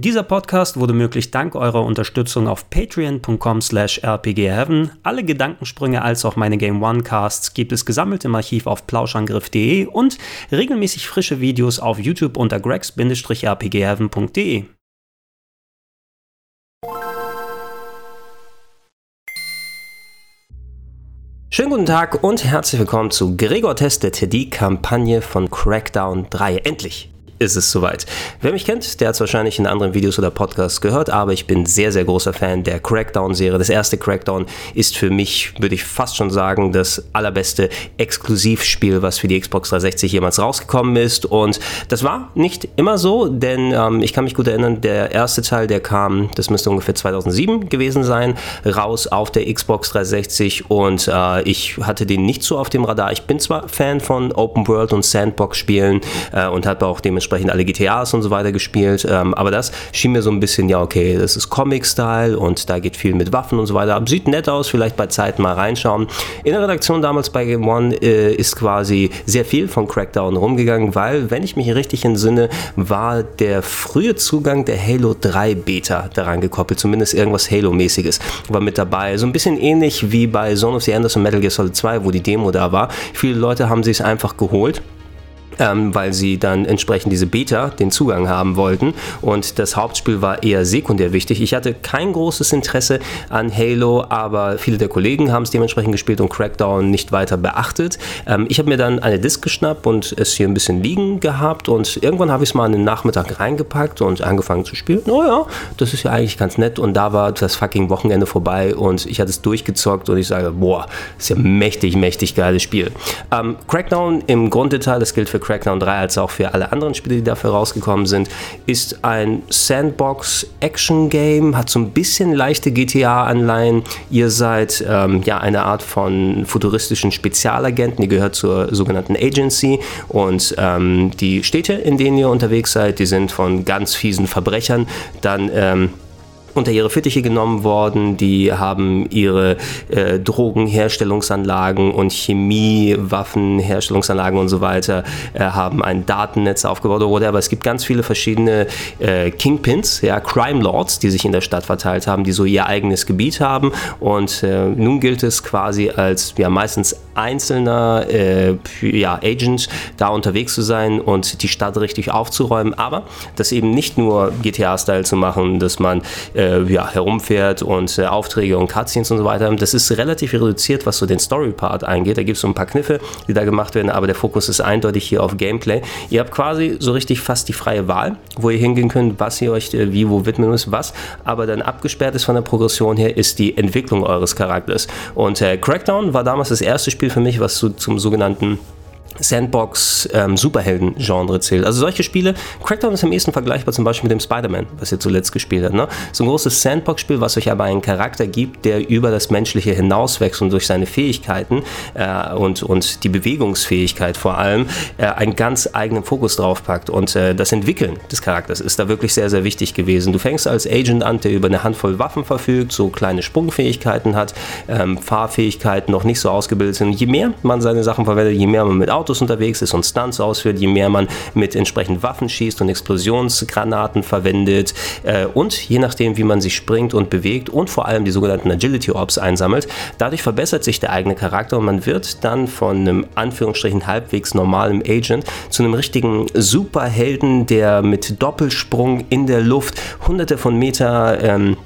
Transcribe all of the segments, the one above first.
Dieser Podcast wurde möglich dank eurer Unterstützung auf patreon.com slash rpgheaven. Alle Gedankensprünge als auch meine Game One Casts gibt es gesammelt im Archiv auf plauschangriff.de und regelmäßig frische Videos auf YouTube unter gregs-rpgheaven.de. Schönen guten Tag und herzlich willkommen zu Gregor testet die Kampagne von Crackdown 3. Endlich! Ist es soweit. Wer mich kennt, der hat es wahrscheinlich in anderen Videos oder Podcasts gehört, aber ich bin sehr, sehr großer Fan der Crackdown-Serie. Das erste Crackdown ist für mich, würde ich fast schon sagen, das allerbeste Exklusivspiel, was für die Xbox 360 jemals rausgekommen ist. Und das war nicht immer so, denn ähm, ich kann mich gut erinnern, der erste Teil, der kam, das müsste ungefähr 2007 gewesen sein, raus auf der Xbox 360 und äh, ich hatte den nicht so auf dem Radar. Ich bin zwar Fan von Open World und Sandbox-Spielen äh, und habe auch dementsprechend dementsprechend alle GTAs und so weiter gespielt. Ähm, aber das schien mir so ein bisschen, ja, okay, das ist Comic-Style und da geht viel mit Waffen und so weiter. Sieht nett aus, vielleicht bei Zeiten mal reinschauen. In der Redaktion damals bei Game One äh, ist quasi sehr viel von Crackdown rumgegangen, weil, wenn ich mich richtig entsinne, war der frühe Zugang der Halo 3 Beta daran gekoppelt, zumindest irgendwas Halo-mäßiges war mit dabei. So ein bisschen ähnlich wie bei Zone of the Enders und Metal Gear Solid 2, wo die Demo da war. Viele Leute haben sich es einfach geholt ähm, weil sie dann entsprechend diese Beta den Zugang haben wollten und das Hauptspiel war eher sekundär wichtig. Ich hatte kein großes Interesse an Halo, aber viele der Kollegen haben es dementsprechend gespielt und Crackdown nicht weiter beachtet. Ähm, ich habe mir dann eine Disk geschnappt und es hier ein bisschen liegen gehabt und irgendwann habe ich es mal an den Nachmittag reingepackt und angefangen zu spielen. Oh ja, das ist ja eigentlich ganz nett und da war das fucking Wochenende vorbei und ich hatte es durchgezockt und ich sage, boah, ist ja mächtig, mächtig geiles Spiel. Ähm, Crackdown im Grunddetail, das gilt für Crackdown 3 als auch für alle anderen Spiele, die dafür rausgekommen sind, ist ein Sandbox-Action-Game, hat so ein bisschen leichte GTA-Anleihen. Ihr seid ähm, ja eine Art von futuristischen Spezialagenten, die gehört zur sogenannten Agency. Und ähm, die Städte, in denen ihr unterwegs seid, die sind von ganz fiesen Verbrechern. Dann ähm, unter ihre Fittiche genommen worden. Die haben ihre äh, Drogenherstellungsanlagen und Chemiewaffenherstellungsanlagen und so weiter, äh, haben ein Datennetz aufgebaut oder whatever. Es gibt ganz viele verschiedene äh, Kingpins, ja, Crime Lords, die sich in der Stadt verteilt haben, die so ihr eigenes Gebiet haben. Und äh, nun gilt es quasi als ja meistens einzelner äh, ja, Agent da unterwegs zu sein und die Stadt richtig aufzuräumen. Aber das eben nicht nur GTA-Style zu machen, dass man äh, äh, ja, herumfährt und äh, Aufträge und Cutscenes und so weiter. Das ist relativ reduziert, was so den Story-Part eingeht. Da gibt es so ein paar Kniffe, die da gemacht werden, aber der Fokus ist eindeutig hier auf Gameplay. Ihr habt quasi so richtig fast die freie Wahl, wo ihr hingehen könnt, was ihr euch äh, wie, wo widmen müsst, was. Aber dann abgesperrt ist von der Progression her, ist die Entwicklung eures Charakters. Und äh, Crackdown war damals das erste Spiel für mich, was so zum sogenannten Sandbox ähm, zählt. Also solche Spiele, Crackdown ist am ehesten vergleichbar zum Beispiel mit dem Spider-Man, was ihr zuletzt gespielt habt. Ne? So ein großes Sandbox-Spiel, was euch aber einen Charakter gibt, der über das Menschliche hinauswächst und durch seine Fähigkeiten äh, und, und die Bewegungsfähigkeit vor allem äh, einen ganz eigenen Fokus draufpackt. Und äh, das Entwickeln des Charakters ist da wirklich sehr, sehr wichtig gewesen. Du fängst als Agent an, der über eine Handvoll Waffen verfügt, so kleine Sprungfähigkeiten hat, ähm, Fahrfähigkeiten noch nicht so ausgebildet sind. Je mehr man seine Sachen verwendet, je mehr man mit Autos Autos unterwegs ist und Stunts ausführt, je mehr man mit entsprechend Waffen schießt und Explosionsgranaten verwendet äh, und je nachdem, wie man sich springt und bewegt und vor allem die sogenannten Agility Orbs einsammelt, dadurch verbessert sich der eigene Charakter und man wird dann von einem Anführungsstrichen halbwegs normalen Agent zu einem richtigen Superhelden, der mit Doppelsprung in der Luft hunderte von Meter ähm,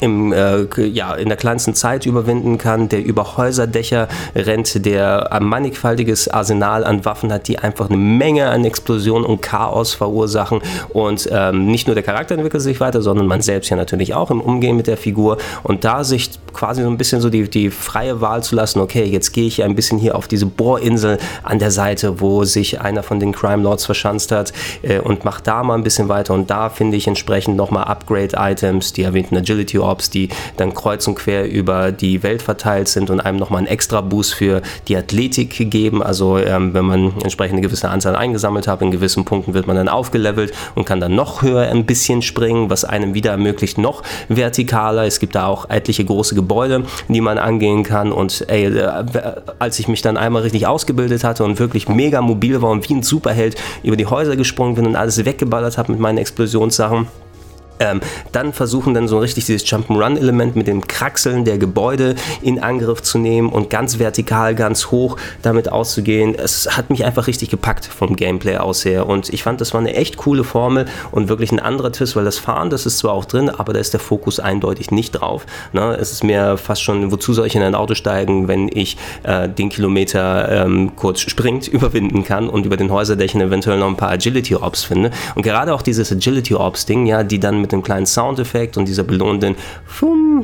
im, äh, ja, in der kleinsten Zeit überwinden kann, der über Häuserdächer rennt, der ein mannigfaltiges Arsenal an Waffen hat, die einfach eine Menge an Explosionen und Chaos verursachen. Und ähm, nicht nur der Charakter entwickelt sich weiter, sondern man selbst ja natürlich auch im Umgehen mit der Figur. Und da sich quasi so ein bisschen so die, die freie Wahl zu lassen, okay, jetzt gehe ich ein bisschen hier auf diese Bohrinsel an der Seite, wo sich einer von den Crime Lords verschanzt hat äh, und mache da mal ein bisschen weiter. Und da finde ich entsprechend nochmal Upgrade-Items, die erwähnten Agility Orbs, die dann kreuz und quer über die Welt verteilt sind und einem nochmal einen extra Boost für die Athletik geben. Also ähm, wenn man entsprechend eine gewisse Anzahl eingesammelt hat, in gewissen Punkten wird man dann aufgelevelt und kann dann noch höher ein bisschen springen, was einem wieder ermöglicht, noch vertikaler. Es gibt da auch etliche große Gebäude, die man angehen kann. Und ey, äh, als ich mich dann einmal richtig ausgebildet hatte und wirklich mega mobil war und wie ein Superheld über die Häuser gesprungen bin und alles weggeballert habe mit meinen Explosionssachen, ähm, dann versuchen dann so richtig dieses Jump'n'Run-Element mit dem Kraxeln der Gebäude in Angriff zu nehmen und ganz vertikal, ganz hoch damit auszugehen. Es hat mich einfach richtig gepackt vom Gameplay aus her und ich fand, das war eine echt coole Formel und wirklich ein anderer Twist, weil das Fahren, das ist zwar auch drin, aber da ist der Fokus eindeutig nicht drauf. Ne? Es ist mir fast schon, wozu soll ich in ein Auto steigen, wenn ich äh, den Kilometer ähm, kurz springt, überwinden kann und über den Häuserdächern eventuell noch ein paar Agility-Ops finde. Und gerade auch dieses Agility-Ops-Ding, ja, die dann mit dem kleinen Soundeffekt und dieser belohnenden,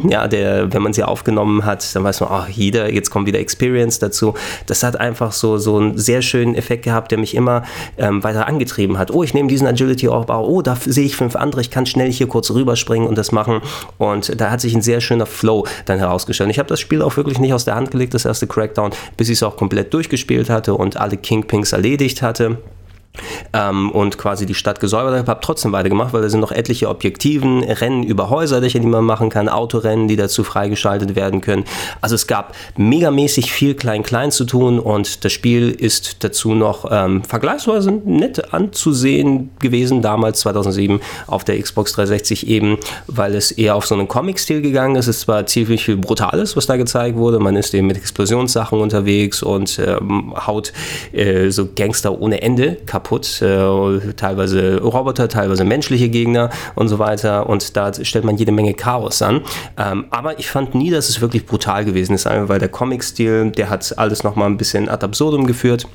ja, der, wenn man sie aufgenommen hat, dann weiß man, oh, jeder, jetzt kommt wieder Experience dazu. Das hat einfach so, so einen sehr schönen Effekt gehabt, der mich immer ähm, weiter angetrieben hat. Oh, ich nehme diesen Agility-Aufbau, oh, da sehe ich fünf andere, ich kann schnell hier kurz rüberspringen und das machen. Und da hat sich ein sehr schöner Flow dann herausgestellt. Ich habe das Spiel auch wirklich nicht aus der Hand gelegt, das erste Crackdown, bis ich es auch komplett durchgespielt hatte und alle Kingpings erledigt hatte ähm, und quasi die Stadt gesäubert habe, habe trotzdem weitergemacht, weil da sind noch etliche Objektiven, Rennen über Häuserdächer, die man machen kann, Autorennen, die dazu freigeschaltet werden können. Also es gab megamäßig viel Klein-Klein zu tun und das Spiel ist dazu noch ähm, vergleichsweise nett anzusehen gewesen, damals 2007 auf der Xbox 360 eben, weil es eher auf so einen Comic-Stil gegangen ist. Es war ziemlich viel Brutales, was da gezeigt wurde. Man ist eben mit Explosionssachen unterwegs und ähm, haut äh, so Gangster ohne Ende kaputt kaputt, äh, teilweise Roboter, teilweise menschliche Gegner und so weiter. Und da stellt man jede Menge Chaos an. Ähm, aber ich fand nie, dass es wirklich brutal gewesen ist, weil der Comic-Stil, der hat alles nochmal ein bisschen ad absurdum geführt.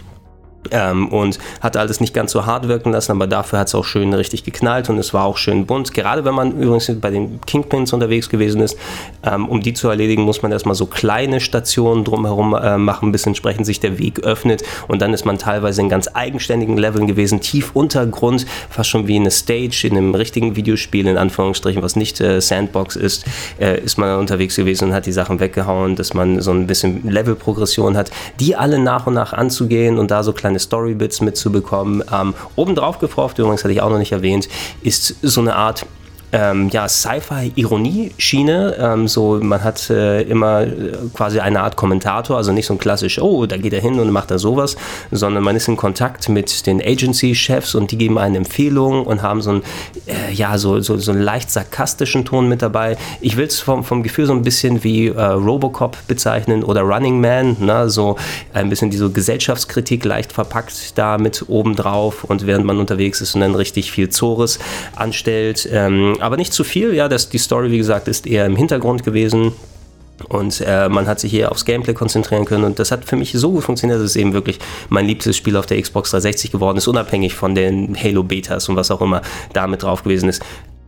Ähm, und hat alles nicht ganz so hart wirken lassen, aber dafür hat es auch schön richtig geknallt und es war auch schön bunt. Gerade wenn man übrigens bei den Kingpins unterwegs gewesen ist, ähm, um die zu erledigen, muss man erstmal so kleine Stationen drumherum äh, machen, bis entsprechend sich der Weg öffnet und dann ist man teilweise in ganz eigenständigen Leveln gewesen, tief Untergrund, fast schon wie eine Stage in einem richtigen Videospiel, in Anführungsstrichen, was nicht äh, Sandbox ist, äh, ist man unterwegs gewesen und hat die Sachen weggehauen, dass man so ein bisschen Levelprogression hat, die alle nach und nach anzugehen und da so kleine kleine Storybits mitzubekommen. Ähm, obendrauf gefroft, übrigens hatte ich auch noch nicht erwähnt, ist so eine Art ähm, ja, Sci-Fi-Ironie-Schiene. Ähm, so, man hat äh, immer äh, quasi eine Art Kommentator, also nicht so ein klassisch, oh, da geht er hin und macht da sowas, sondern man ist in Kontakt mit den Agency-Chefs und die geben eine Empfehlung und haben so einen, äh, ja, so, so, so einen leicht sarkastischen Ton mit dabei. Ich will es vom, vom Gefühl so ein bisschen wie äh, Robocop bezeichnen oder Running Man, ne? so ein bisschen diese Gesellschaftskritik leicht verpackt da mit oben drauf und während man unterwegs ist und dann richtig viel Zores anstellt. Ähm, aber nicht zu viel. Ja, das, die Story, wie gesagt, ist eher im Hintergrund gewesen. Und äh, man hat sich eher aufs Gameplay konzentrieren können. Und das hat für mich so gut funktioniert, dass es eben wirklich mein liebstes Spiel auf der Xbox 360 geworden ist, unabhängig von den Halo-Betas und was auch immer damit drauf gewesen ist.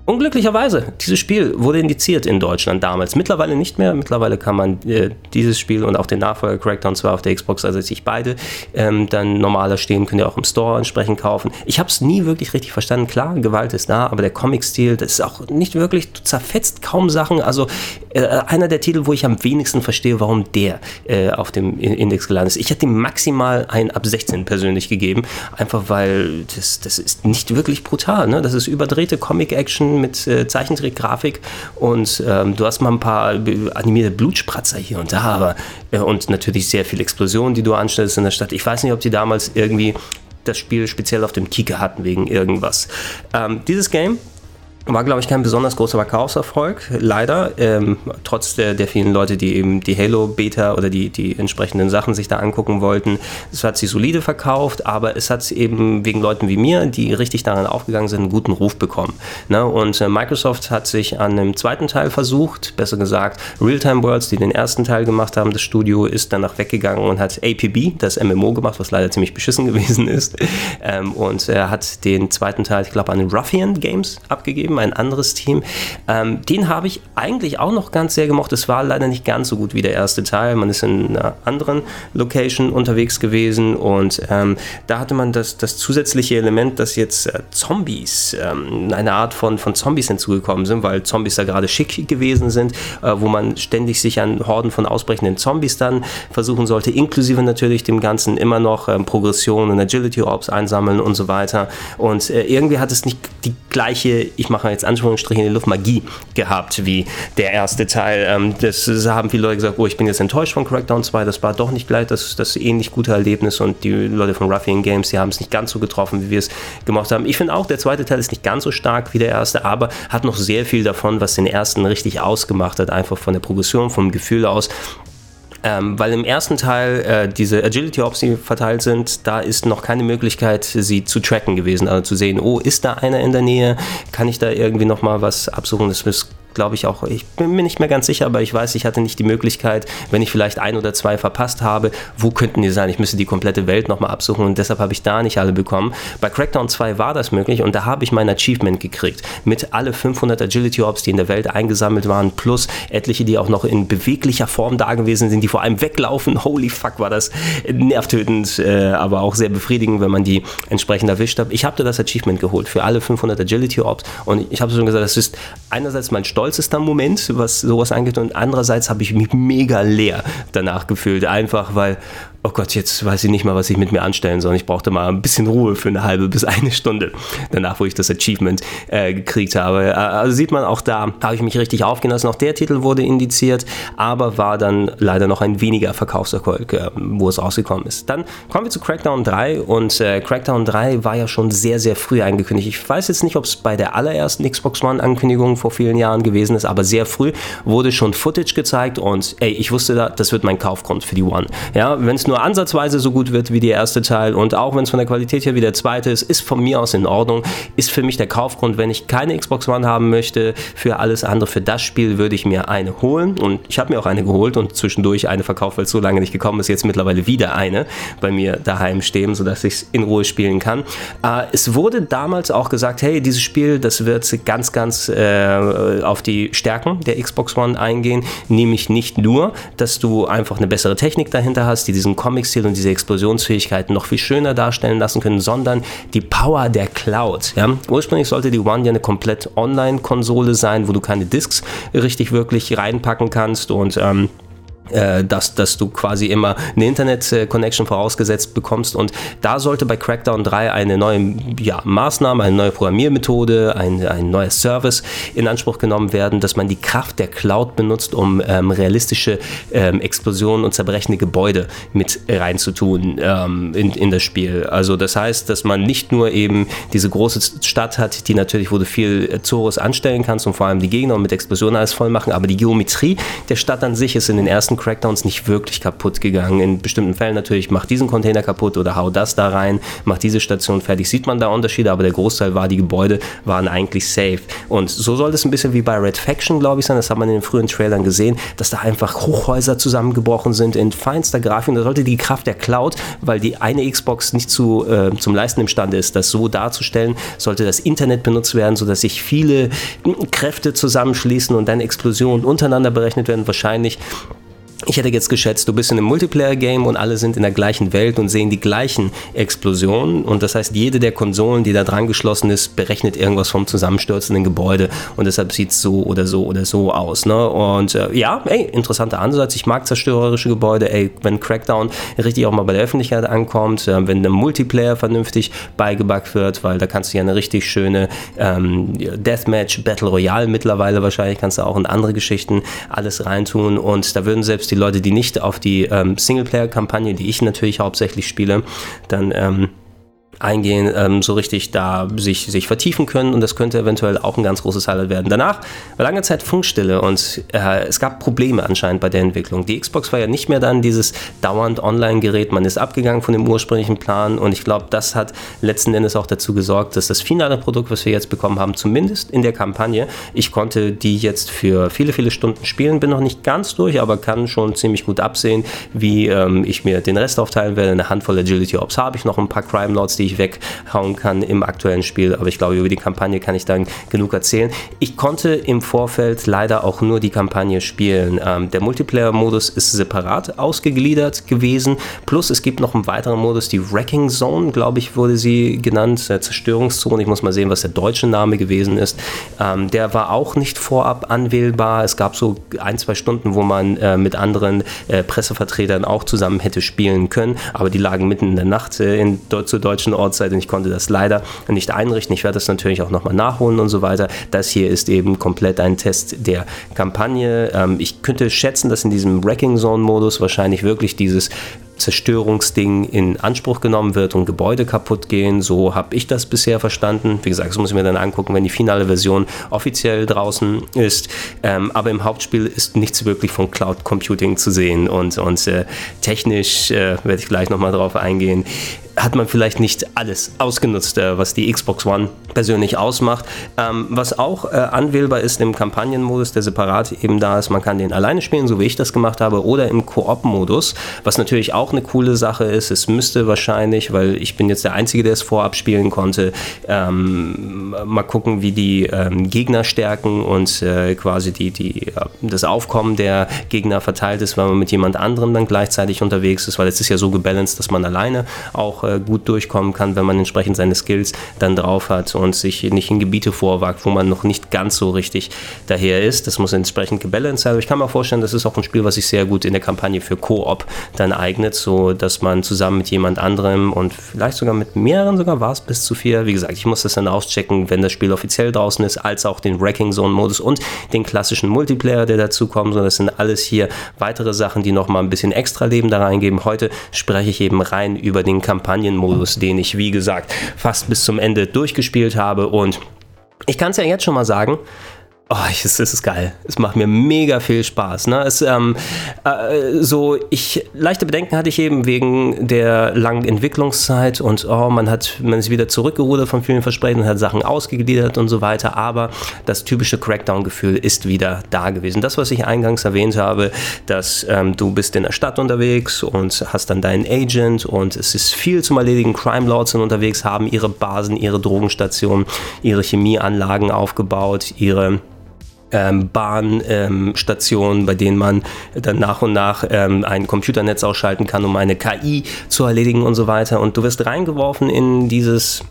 Unglücklicherweise, dieses Spiel wurde indiziert in Deutschland damals. Mittlerweile nicht mehr. Mittlerweile kann man äh, dieses Spiel und auch den Nachfolger Crackdown 2 auf der Xbox, also sich beide ähm, dann normaler stehen, könnt ihr auch im Store entsprechend kaufen. Ich habe es nie wirklich richtig verstanden. Klar, Gewalt ist da, aber der Comic-Stil, das ist auch nicht wirklich, du zerfetzt kaum Sachen. Also äh, einer der Titel, wo ich am wenigsten verstehe, warum der äh, auf dem Index gelandet ist. Ich hätte ihm maximal ein ab 16 persönlich gegeben, einfach weil das, das ist nicht wirklich brutal. Ne? Das ist überdrehte Comic-Action mit äh, Zeichentrickgrafik und ähm, du hast mal ein paar animierte Blutspratzer hier und da, aber äh, und natürlich sehr viel Explosionen, die du anstellst in der Stadt. Ich weiß nicht, ob die damals irgendwie das Spiel speziell auf dem Kika hatten wegen irgendwas. Ähm, dieses Game war, glaube ich, kein besonders großer Verkaufserfolg, leider. Ähm, trotz der, der vielen Leute, die eben die Halo-Beta oder die, die entsprechenden Sachen sich da angucken wollten. Es hat sich solide verkauft, aber es hat eben wegen Leuten wie mir, die richtig daran aufgegangen sind, einen guten Ruf bekommen. Ne? Und äh, Microsoft hat sich an einem zweiten Teil versucht, besser gesagt, Realtime Worlds, die den ersten Teil gemacht haben, das Studio ist danach weggegangen und hat APB, das MMO gemacht, was leider ziemlich beschissen gewesen ist. Ähm, und er hat den zweiten Teil, ich glaube, an Ruffian Games abgegeben Team, ein anderes Team. Ähm, den habe ich eigentlich auch noch ganz sehr gemocht. Es war leider nicht ganz so gut wie der erste Teil. Man ist in einer anderen Location unterwegs gewesen und ähm, da hatte man das, das zusätzliche Element, dass jetzt äh, Zombies, ähm, eine Art von, von Zombies hinzugekommen sind, weil Zombies da gerade schick gewesen sind, äh, wo man ständig sich an Horden von ausbrechenden Zombies dann versuchen sollte, inklusive natürlich dem Ganzen immer noch ähm, Progression und Agility Orbs einsammeln und so weiter. Und äh, irgendwie hat es nicht die gleiche, ich mache mache jetzt Anführungsstriche in die Luft, Magie gehabt, wie der erste Teil. Ähm, das, das, haben viele Leute gesagt, oh, ich bin jetzt enttäuscht von Crackdown 2, das war doch nicht gleich das, das ähnlich gute Erlebnis und die Leute von Ruffian Games, die haben es nicht ganz so getroffen, wie wir es gemacht haben. Ich finde auch, der zweite Teil ist nicht ganz so stark wie der erste, aber hat noch sehr viel davon, was den ersten richtig ausgemacht hat, einfach von der Progression, vom Gefühl aus. Ähm, weil im ersten Teil äh, diese Agility Ops, die verteilt sind, da ist noch keine Möglichkeit, sie zu tracken gewesen, also zu sehen, oh, ist da einer in der Nähe, kann ich da irgendwie nochmal was absuchen, das ist glaube ich auch, ich bin mir nicht mehr ganz sicher, aber ich weiß, ich hatte nicht die Möglichkeit, wenn ich vielleicht ein oder zwei verpasst habe, wo könnten die sein? Ich müsste die komplette Welt nochmal absuchen und deshalb habe ich da nicht alle bekommen. Bei Crackdown 2 war das möglich und da habe ich mein Achievement gekriegt mit alle 500 Agility Orbs, die in der Welt eingesammelt waren, plus etliche, die auch noch in beweglicher Form da gewesen sind, die vor allem weglaufen. Holy fuck, war das nervtötend, äh, aber auch sehr befriedigend, wenn man die entsprechend erwischt hat. Ich habe da das Achievement geholt für alle 500 Agility Orbs und ich habe schon gesagt, das ist einerseits mein Stolz, stolzester Moment, was sowas angeht. Und andererseits habe ich mich mega leer danach gefühlt. Einfach weil, oh Gott, jetzt weiß ich nicht mal, was ich mit mir anstellen soll. Ich brauchte mal ein bisschen Ruhe für eine halbe bis eine Stunde danach, wo ich das Achievement äh, gekriegt habe. Äh, also sieht man auch da, habe ich mich richtig aufgelassen. Auch der Titel wurde indiziert, aber war dann leider noch ein weniger Verkaufserfolg, äh, wo es rausgekommen ist. Dann kommen wir zu Crackdown 3 und äh, Crackdown 3 war ja schon sehr, sehr früh angekündigt. Ich weiß jetzt nicht, ob es bei der allerersten Xbox One Ankündigung vor vielen Jahren gewesen ist, aber sehr früh wurde schon Footage gezeigt und ey, ich wusste da, das wird mein Kaufgrund für die One. Ja, wenn es nur nur ansatzweise so gut wird wie der erste Teil. Und auch wenn es von der Qualität her wie der zweite ist, ist von mir aus in Ordnung. Ist für mich der Kaufgrund, wenn ich keine Xbox One haben möchte, für alles andere, für das Spiel würde ich mir eine holen. Und ich habe mir auch eine geholt und zwischendurch eine verkauft, weil es so lange nicht gekommen ist, jetzt mittlerweile wieder eine bei mir daheim stehen, sodass ich es in Ruhe spielen kann. Äh, es wurde damals auch gesagt, hey, dieses Spiel, das wird ganz, ganz äh, auf die Stärken der Xbox One eingehen, nämlich nicht nur, dass du einfach eine bessere Technik dahinter hast, die diesen Comic-Stil und diese Explosionsfähigkeiten noch viel schöner darstellen lassen können, sondern die Power der Cloud. Ja? Ursprünglich sollte die One ja eine komplett Online-Konsole sein, wo du keine Discs richtig wirklich reinpacken kannst und ähm, äh, dass, dass du quasi immer eine Internet-Connection vorausgesetzt bekommst. Und da sollte bei Crackdown 3 eine neue ja, Maßnahme, eine neue Programmiermethode, ein, ein neuer Service in Anspruch genommen werden, dass man die Kraft der Cloud benutzt, um ähm, realistische ähm, Explosionen und zerbrechende Gebäude mit reinzutun ähm, in, in das Spiel. Also das heißt, dass man nicht nur eben diese große Stadt hat, die natürlich, wo du viel Zorus anstellen kannst und vor allem die Gegner und mit Explosionen alles voll machen, aber die Geometrie der Stadt an sich ist in den ersten großen Crackdowns nicht wirklich kaputt gegangen. In bestimmten Fällen natürlich, mach diesen Container kaputt oder hau das da rein, mach diese Station fertig. Sieht man da Unterschiede, aber der Großteil war, die Gebäude waren eigentlich safe. Und so soll es ein bisschen wie bei Red Faction, glaube ich, sein. Das hat man in den frühen Trailern gesehen, dass da einfach Hochhäuser zusammengebrochen sind in feinster Grafik. Und da sollte die Kraft der Cloud, weil die eine Xbox nicht zu, äh, zum Leisten imstande ist, das so darzustellen, sollte das Internet benutzt werden, sodass sich viele Kräfte zusammenschließen und dann Explosionen untereinander berechnet werden. Wahrscheinlich ich hätte jetzt geschätzt, du bist in einem Multiplayer-Game und alle sind in der gleichen Welt und sehen die gleichen Explosionen. Und das heißt, jede der Konsolen, die da dran geschlossen ist, berechnet irgendwas vom zusammenstürzenden Gebäude. Und deshalb sieht es so oder so oder so aus. Ne? Und äh, ja, ey, interessanter Ansatz. Ich mag zerstörerische Gebäude. Ey, wenn Crackdown richtig auch mal bei der Öffentlichkeit ankommt, äh, wenn der Multiplayer vernünftig beigebackt wird, weil da kannst du ja eine richtig schöne ähm, Deathmatch, Battle Royale mittlerweile wahrscheinlich, kannst du auch in andere Geschichten alles reintun. Und da würden selbst die die Leute, die nicht auf die ähm, Singleplayer-Kampagne, die ich natürlich hauptsächlich spiele, dann ähm, eingehen, ähm, so richtig da sich, sich vertiefen können und das könnte eventuell auch ein ganz großes Highlight werden. Danach war lange Zeit Funkstille und äh, es gab Probleme anscheinend bei der Entwicklung. Die Xbox war ja nicht mehr dann dieses dauernd Online-Gerät, man ist abgegangen von dem ursprünglichen Plan und ich glaube, das hat letzten Endes auch dazu gesorgt, dass das finale Produkt, was wir jetzt bekommen haben, zumindest in der Kampagne, ich konnte die jetzt für viele, viele Stunden spielen, bin noch nicht ganz durch, aber kann schon ziemlich gut absehen, wie ähm, ich mir den Rest aufteilen werde. Eine Handvoll Agility Ops habe ich noch, ein paar Crime Lords, die ich weghauen kann im aktuellen Spiel. Aber ich glaube, über die Kampagne kann ich dann genug erzählen. Ich konnte im Vorfeld leider auch nur die Kampagne spielen. Ähm, der Multiplayer-Modus ist separat ausgegliedert gewesen. Plus es gibt noch einen weiteren Modus, die Wrecking Zone, glaube ich, wurde sie genannt. Der Zerstörungszone. Ich muss mal sehen, was der deutsche Name gewesen ist. Ähm, der war auch nicht vorab anwählbar. Es gab so ein, zwei Stunden, wo man äh, mit anderen äh, Pressevertretern auch zusammen hätte spielen können. Aber die lagen mitten in der Nacht äh, in, zur deutschen Ortszeit und ich konnte das leider nicht einrichten. Ich werde das natürlich auch nochmal nachholen und so weiter. Das hier ist eben komplett ein Test der Kampagne. Ähm, ich könnte schätzen, dass in diesem Wrecking Zone Modus wahrscheinlich wirklich dieses Zerstörungsding in Anspruch genommen wird und Gebäude kaputt gehen. So habe ich das bisher verstanden. Wie gesagt, das muss ich mir dann angucken, wenn die finale Version offiziell draußen ist. Ähm, aber im Hauptspiel ist nichts wirklich von Cloud Computing zu sehen und, und äh, technisch äh, werde ich gleich nochmal drauf eingehen hat man vielleicht nicht alles ausgenutzt, äh, was die Xbox One persönlich ausmacht. Ähm, was auch äh, anwählbar ist im Kampagnenmodus, der separat eben da ist, man kann den alleine spielen, so wie ich das gemacht habe, oder im Koop-Modus, was natürlich auch eine coole Sache ist. Es müsste wahrscheinlich, weil ich bin jetzt der Einzige, der es vorab spielen konnte, ähm, mal gucken, wie die ähm, Gegner stärken und äh, quasi die, die, das Aufkommen der Gegner verteilt ist, wenn man mit jemand anderem dann gleichzeitig unterwegs ist, weil es ist ja so gebalanced, dass man alleine auch äh, gut durchkommen kann, wenn man entsprechend seine Skills dann drauf hat und sich nicht in Gebiete vorwagt, wo man noch nicht ganz so richtig daher ist. Das muss entsprechend gebalanced sein. Aber ich kann mir vorstellen, das ist auch ein Spiel, was sich sehr gut in der Kampagne für Koop dann eignet, so dass man zusammen mit jemand anderem und vielleicht sogar mit mehreren sogar war es bis zu vier. Wie gesagt, ich muss das dann auschecken, wenn das Spiel offiziell draußen ist, als auch den Wrecking Zone Modus und den klassischen Multiplayer, der dazu kommt. So, das sind alles hier weitere Sachen, die nochmal ein bisschen extra Leben da reingeben. Heute spreche ich eben rein über den Kampagnen Kampagnenmodus, den ich, wie gesagt, fast bis zum Ende durchgespielt habe. Und ich kann es ja jetzt schon mal sagen, Oh, es ist geil. Es macht mir mega viel Spaß. Ne? Es, ähm, äh, so, ich, leichte Bedenken hatte ich eben wegen der langen Entwicklungszeit und oh, man hat, man ist wieder zurückgerudert von vielen Versprechen und hat Sachen ausgegliedert und so weiter. Aber das typische Crackdown-Gefühl ist wieder da gewesen. Das, was ich eingangs erwähnt habe, dass ähm, du bist in der Stadt unterwegs und hast dann deinen Agent und es ist viel zum Erledigen. Crime Lords sind unterwegs, haben ihre Basen, ihre Drogenstationen, ihre Chemieanlagen aufgebaut, ihre ähm, Bahnstationen, ähm, bei denen man dann nach und nach ähm, ein Computernetz ausschalten kann, um eine KI zu erledigen und so weiter. Und du wirst reingeworfen in dieses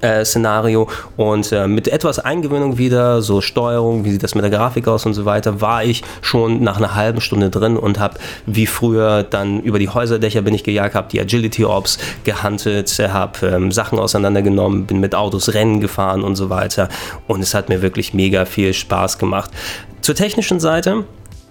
äh, Szenario. Und äh, mit etwas Eingewöhnung wieder, so Steuerung, wie sieht das mit der Grafik aus und so weiter, war ich schon nach einer halben Stunde drin und habe wie früher dann über die Häuserdächer bin ich gejagt, habe die Agility Orbs gehandelt, habe ähm, Sachen auseinandergenommen, bin mit Autos Rennen gefahren und so weiter. Und es hat mir wirklich mega viel Spaß gemacht. Zur technischen Seite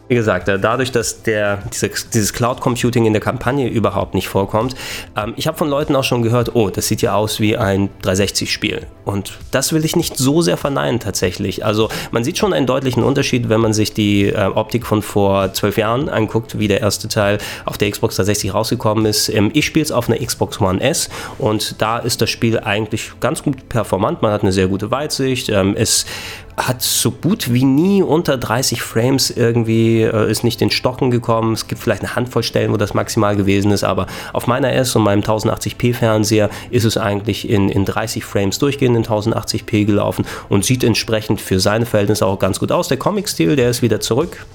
wie gesagt, äh, dadurch, dass der, diese, dieses Cloud Computing in der Kampagne überhaupt nicht vorkommt, ähm, ich habe von Leuten auch schon gehört, oh, das sieht ja aus wie ein 360-Spiel. Und das will ich nicht so sehr verneinen tatsächlich. Also man sieht schon einen deutlichen Unterschied, wenn man sich die äh, Optik von vor zwölf Jahren anguckt, wie der erste Teil auf der Xbox 360 rausgekommen ist. Ähm, ich spiele es auf einer Xbox One S und da ist das Spiel eigentlich ganz gut performant. Man hat eine sehr gute Weitsicht. Ähm, es hat so gut wie nie unter 30 Frames irgendwie, äh, ist nicht in Stocken gekommen. Es gibt vielleicht eine Handvoll Stellen, wo das maximal gewesen ist, aber auf meiner S und meinem 1080p Fernseher ist es eigentlich in, in 30 Frames durchgehend in 1080p gelaufen und sieht entsprechend für seine Verhältnisse auch ganz gut aus. Der Comic-Stil, der ist wieder zurück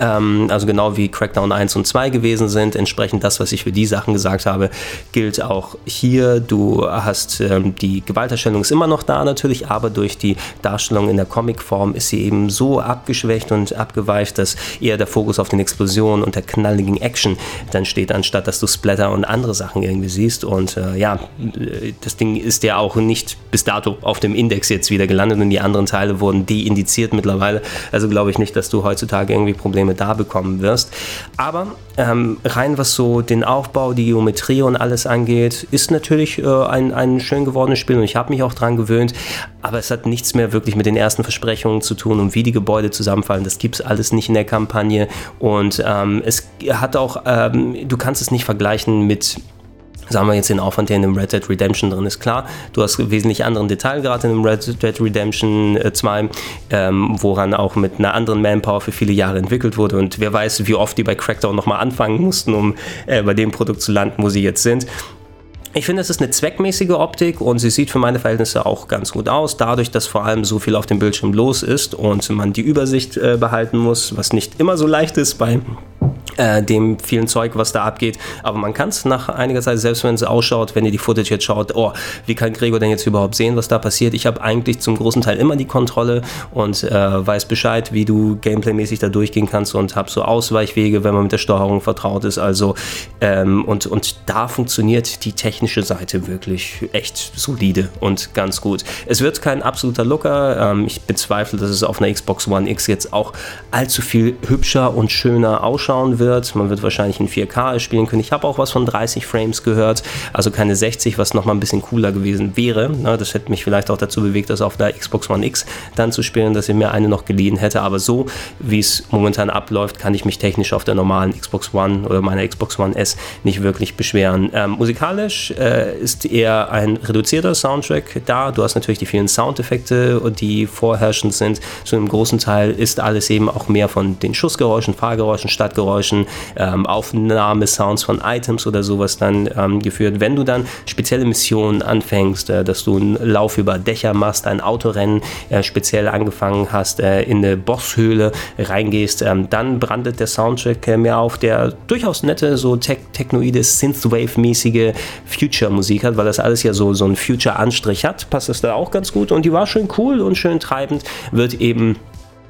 ähm, also genau wie Crackdown 1 und 2 gewesen sind. Entsprechend das, was ich für die Sachen gesagt habe, gilt auch hier. Du hast ähm, die Gewalterstellung ist immer noch da natürlich, aber durch die Darstellung in der Comicform ist sie eben so abgeschwächt und abgeweicht, dass eher der Fokus auf den Explosionen und der knalligen Action dann steht, anstatt dass du Splatter und andere Sachen irgendwie siehst. Und äh, ja, das Ding ist ja auch nicht bis dato auf dem Index jetzt wieder gelandet und die anderen Teile wurden deindiziert mittlerweile. Also glaube ich nicht, dass du heutzutage irgendwie Probleme Probleme da bekommen wirst. Aber ähm, rein was so den Aufbau, die Geometrie und alles angeht, ist natürlich äh, ein, ein schön gewordenes Spiel und ich habe mich auch dran gewöhnt. Aber es hat nichts mehr wirklich mit den ersten Versprechungen zu tun und wie die Gebäude zusammenfallen. Das gibt es alles nicht in der Kampagne und ähm, es hat auch, ähm, du kannst es nicht vergleichen mit sagen wir jetzt den Aufwand, der in dem Red Dead Redemption drin ist. Klar, du hast wesentlich anderen Detailgrad in dem Red Dead Redemption 2, äh, ähm, woran auch mit einer anderen Manpower für viele Jahre entwickelt wurde. Und wer weiß, wie oft die bei Crackdown nochmal anfangen mussten, um äh, bei dem Produkt zu landen, wo sie jetzt sind. Ich finde, es ist eine zweckmäßige Optik und sie sieht für meine Verhältnisse auch ganz gut aus, dadurch, dass vor allem so viel auf dem Bildschirm los ist und man die Übersicht äh, behalten muss, was nicht immer so leicht ist bei äh, dem vielen Zeug, was da abgeht. Aber man kann es nach einiger Zeit, selbst wenn es ausschaut, wenn ihr die Footage jetzt schaut, oh, wie kann Gregor denn jetzt überhaupt sehen, was da passiert? Ich habe eigentlich zum großen Teil immer die Kontrolle und äh, weiß Bescheid, wie du gameplaymäßig da durchgehen kannst und habe so Ausweichwege, wenn man mit der Steuerung vertraut ist. Also ähm, und, und da funktioniert die technische Seite wirklich echt solide und ganz gut. Es wird kein absoluter Looker. Ähm, ich bezweifle, dass es auf einer Xbox One X jetzt auch allzu viel hübscher und schöner ausschauen wird wird. Man wird wahrscheinlich in 4K spielen können. Ich habe auch was von 30 Frames gehört, also keine 60, was nochmal ein bisschen cooler gewesen wäre. Das hätte mich vielleicht auch dazu bewegt, das auf der Xbox One X dann zu spielen, dass ich mir eine noch geliehen hätte. Aber so, wie es momentan abläuft, kann ich mich technisch auf der normalen Xbox One oder meiner Xbox One S nicht wirklich beschweren. Ähm, musikalisch äh, ist eher ein reduzierter Soundtrack da. Du hast natürlich die vielen Soundeffekte, die vorherrschend sind. Zu einem großen Teil ist alles eben auch mehr von den Schussgeräuschen, Fahrgeräuschen, Stadtgeräuschen Action, ähm, Aufnahmesounds von Items oder sowas dann ähm, geführt. Wenn du dann spezielle Missionen anfängst, äh, dass du einen Lauf über Dächer machst, ein Autorennen äh, speziell angefangen hast, äh, in eine Bosshöhle reingehst, ähm, dann brandet der Soundtrack äh, mehr auf, der durchaus nette, so te technoide, Synthwave-mäßige Future-Musik hat, weil das alles ja so, so einen Future-Anstrich hat, passt das da auch ganz gut und die war schön cool und schön treibend, wird eben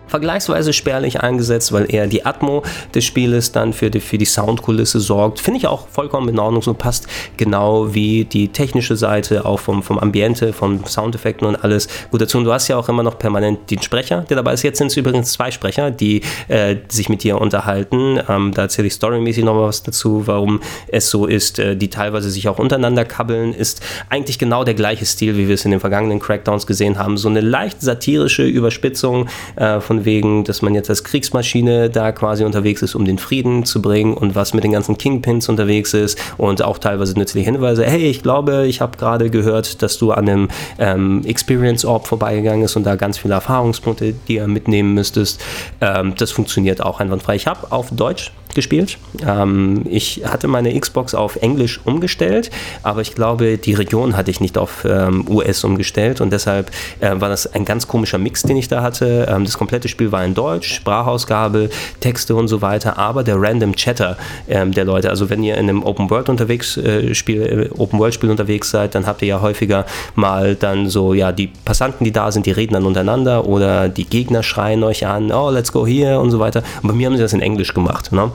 vergleichsweise spärlich eingesetzt, weil eher die Atmo des Spieles dann für die, für die Soundkulisse sorgt. Finde ich auch vollkommen in Ordnung, so passt genau wie die technische Seite, auch vom, vom Ambiente, von Soundeffekten und alles gut dazu. Und du hast ja auch immer noch permanent den Sprecher, der dabei ist. Jetzt sind es übrigens zwei Sprecher, die äh, sich mit dir unterhalten. Ähm, da erzähle ich storymäßig noch was dazu, warum es so ist, äh, die teilweise sich auch untereinander kabbeln, ist eigentlich genau der gleiche Stil, wie wir es in den vergangenen Crackdowns gesehen haben. So eine leicht satirische Überspitzung äh, von wegen, dass man jetzt als Kriegsmaschine da quasi unterwegs ist, um den Frieden zu bringen und was mit den ganzen Kingpins unterwegs ist und auch teilweise nützliche Hinweise. Hey, ich glaube, ich habe gerade gehört, dass du an einem ähm, Experience Orb vorbeigegangen bist und da ganz viele Erfahrungspunkte, die ihr mitnehmen müsstest. Ähm, das funktioniert auch einwandfrei. Ich habe auf Deutsch gespielt. Ähm, ich hatte meine Xbox auf Englisch umgestellt, aber ich glaube, die Region hatte ich nicht auf ähm, US umgestellt und deshalb äh, war das ein ganz komischer Mix, den ich da hatte. Ähm, das komplette Spiel war in Deutsch, Sprachausgabe, Texte und so weiter, aber der random Chatter ähm, der Leute, also wenn ihr in einem Open World unterwegs äh, Spiel, äh, Open World Spiel unterwegs seid, dann habt ihr ja häufiger mal dann so, ja, die Passanten, die da sind, die reden dann untereinander oder die Gegner schreien euch an, oh, let's go here und so weiter. Und bei mir haben sie das in Englisch gemacht. Ne?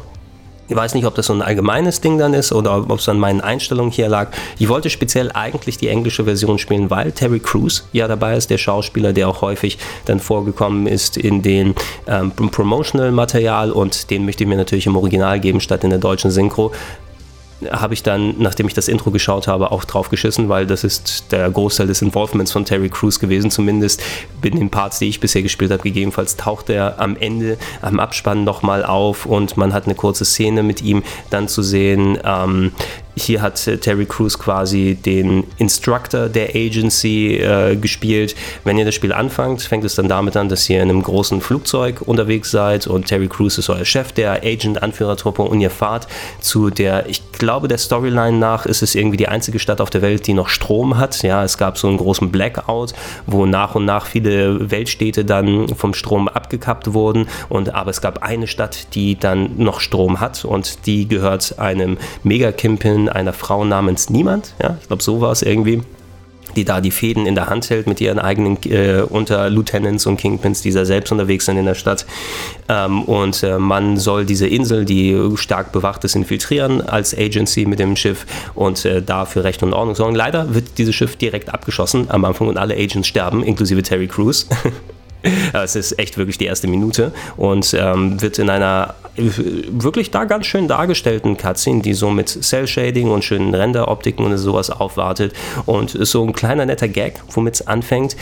Ich weiß nicht, ob das so ein allgemeines Ding dann ist oder ob es an meinen Einstellungen hier lag. Ich wollte speziell eigentlich die englische Version spielen, weil Terry Crews ja dabei ist, der Schauspieler, der auch häufig dann vorgekommen ist in den ähm, Promotional-Material und den möchte ich mir natürlich im Original geben, statt in der deutschen Synchro habe ich dann, nachdem ich das Intro geschaut habe, auch drauf geschissen, weil das ist der Großteil des Involvements von Terry Crews gewesen, zumindest in den Parts, die ich bisher gespielt habe. Gegebenenfalls taucht er am Ende, am Abspann nochmal auf und man hat eine kurze Szene mit ihm dann zu sehen. Ähm, hier hat äh, Terry Crews quasi den Instructor der Agency äh, gespielt. Wenn ihr das Spiel anfangt, fängt es dann damit an, dass ihr in einem großen Flugzeug unterwegs seid und Terry Crews ist euer Chef der Agent-Anführertruppe und ihr fahrt zu der, ich glaube, der Storyline nach ist es irgendwie die einzige Stadt auf der Welt, die noch Strom hat. Ja, es gab so einen großen Blackout, wo nach und nach viele Weltstädte dann vom Strom abgekappt wurden und aber es gab eine Stadt, die dann noch Strom hat und die gehört einem Megakimpin einer Frau namens Niemand, ja, ich glaube so war es irgendwie, die da die Fäden in der Hand hält mit ihren eigenen äh, Unterlieutenants und Kingpins, die da selbst unterwegs sind in der Stadt. Ähm, und äh, man soll diese Insel, die stark bewacht ist, infiltrieren als Agency mit dem Schiff und äh, dafür Recht und Ordnung sorgen. Leider wird dieses Schiff direkt abgeschossen am Anfang und alle Agents sterben, inklusive Terry Crews. es ist echt wirklich die erste Minute und ähm, wird in einer wirklich da ganz schön dargestellten Cutscene, die so mit Cell-Shading und schönen Render-Optiken und sowas aufwartet und ist so ein kleiner netter Gag, womit es anfängt.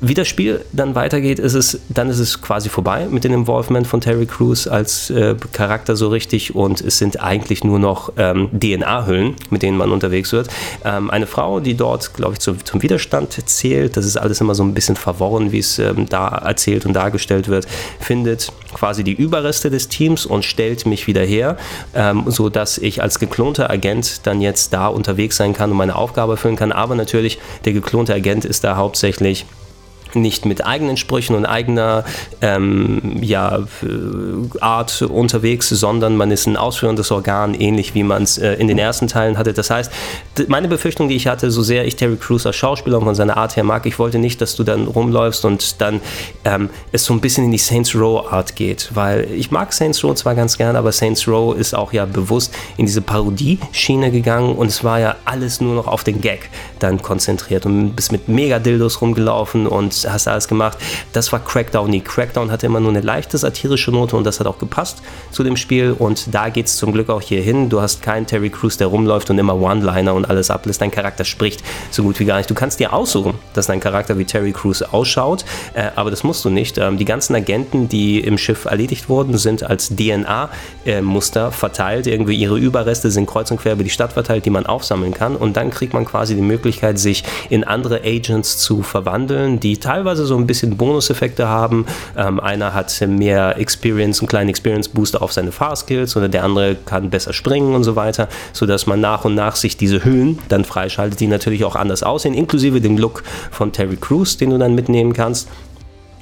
Wie das Spiel dann weitergeht, ist es, dann ist es quasi vorbei mit dem Involvement von Terry Crews als äh, Charakter so richtig und es sind eigentlich nur noch ähm, DNA-Hüllen, mit denen man unterwegs wird. Ähm, eine Frau, die dort, glaube ich, zu, zum Widerstand zählt, das ist alles immer so ein bisschen verworren, wie es ähm, da erzählt und dargestellt wird, findet quasi die Überreste des Teams und stellt mich wieder her, ähm, sodass ich als geklonter Agent dann jetzt da unterwegs sein kann und meine Aufgabe erfüllen kann. Aber natürlich, der geklonte Agent ist da hauptsächlich nicht mit eigenen Sprüchen und eigener ähm, ja, äh, Art unterwegs, sondern man ist ein ausführendes Organ, ähnlich wie man es äh, in den ersten Teilen hatte. Das heißt, meine Befürchtung, die ich hatte, so sehr ich Terry Crews als Schauspieler und von seiner Art her mag, ich wollte nicht, dass du dann rumläufst und dann ähm, es so ein bisschen in die Saints Row Art geht, weil ich mag Saints Row zwar ganz gern, aber Saints Row ist auch ja bewusst in diese Parodie-Schiene gegangen und es war ja alles nur noch auf den Gag dann konzentriert und bist mit Mega-Dildos rumgelaufen und hast alles gemacht. Das war Crackdown nie. Crackdown hatte immer nur eine leichte satirische Note und das hat auch gepasst zu dem Spiel und da geht es zum Glück auch hier hin. Du hast keinen Terry Crews, der rumläuft und immer One-Liner und alles ablässt. Dein Charakter spricht so gut wie gar nicht. Du kannst dir aussuchen, dass dein Charakter wie Terry Crews ausschaut, äh, aber das musst du nicht. Ähm, die ganzen Agenten, die im Schiff erledigt wurden, sind als DNA-Muster äh, verteilt. Irgendwie ihre Überreste sind kreuz und quer über die Stadt verteilt, die man aufsammeln kann und dann kriegt man quasi die Möglichkeit, sich in andere Agents zu verwandeln, die teilweise so ein bisschen Bonuseffekte haben. Ähm, einer hat mehr Experience, einen kleinen Experience-Booster auf seine Fahrskills oder der andere kann besser springen und so weiter, sodass man nach und nach sich diese Hüllen dann freischaltet, die natürlich auch anders aussehen, inklusive dem Look von Terry Crews, den du dann mitnehmen kannst.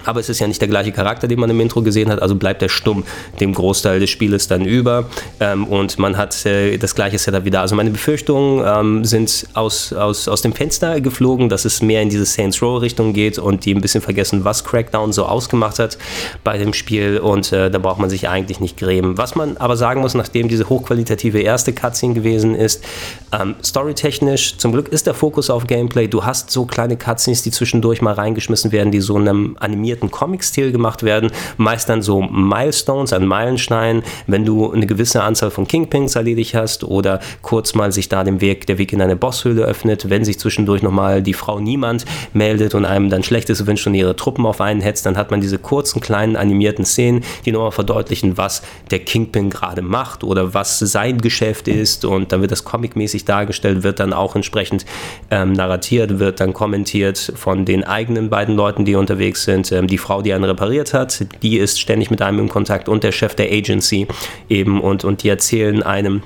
Aber es ist ja nicht der gleiche Charakter, den man im Intro gesehen hat, also bleibt er stumm dem Großteil des Spieles dann über ähm, und man hat äh, das gleiche Setup wieder. Also meine Befürchtungen ähm, sind aus, aus, aus dem Fenster geflogen, dass es mehr in diese Saints Row Richtung geht und die ein bisschen vergessen, was Crackdown so ausgemacht hat bei dem Spiel und äh, da braucht man sich eigentlich nicht grämen. Was man aber sagen muss, nachdem diese hochqualitative erste Cutscene gewesen ist, ähm, storytechnisch, zum Glück ist der Fokus auf Gameplay. Du hast so kleine Cutscenes, die zwischendurch mal reingeschmissen werden, die so einem animierten animierten Comic-Stil gemacht werden, meist dann so Milestones an Meilensteinen, wenn du eine gewisse Anzahl von Kingpins erledigt hast oder kurz mal sich da den Weg, der Weg in eine Bosshöhle öffnet, wenn sich zwischendurch nochmal die Frau Niemand meldet und einem dann Schlechtes wünscht und ihre Truppen auf einen hetzt, dann hat man diese kurzen, kleinen animierten Szenen, die nochmal verdeutlichen, was der Kingpin gerade macht oder was sein Geschäft ist und dann wird das comicmäßig dargestellt, wird dann auch entsprechend ähm, narratiert, wird dann kommentiert von den eigenen beiden Leuten, die unterwegs sind. Ähm, die Frau, die einen repariert hat, die ist ständig mit einem im Kontakt und der Chef der Agency eben und, und die erzählen einem,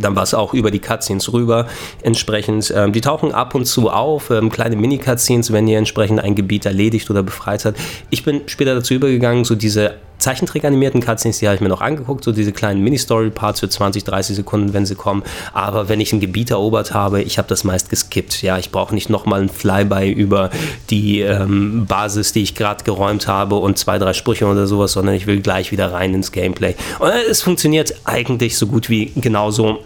dann war es auch über die Cutscenes rüber entsprechend. Ähm, die tauchen ab und zu auf, ähm, kleine Mini-Cutscenes, wenn ihr entsprechend ein Gebiet erledigt oder befreit hat. Ich bin später dazu übergegangen, so diese Zeichentrick-animierten Cutscenes, die habe ich mir noch angeguckt, so diese kleinen Mini-Story-Parts für 20, 30 Sekunden, wenn sie kommen. Aber wenn ich ein Gebiet erobert habe, ich habe das meist geskippt. Ja, ich brauche nicht nochmal ein Flyby über die ähm, Basis, die ich gerade geräumt habe und zwei, drei Sprüche oder sowas, sondern ich will gleich wieder rein ins Gameplay. Und es funktioniert eigentlich so gut wie genauso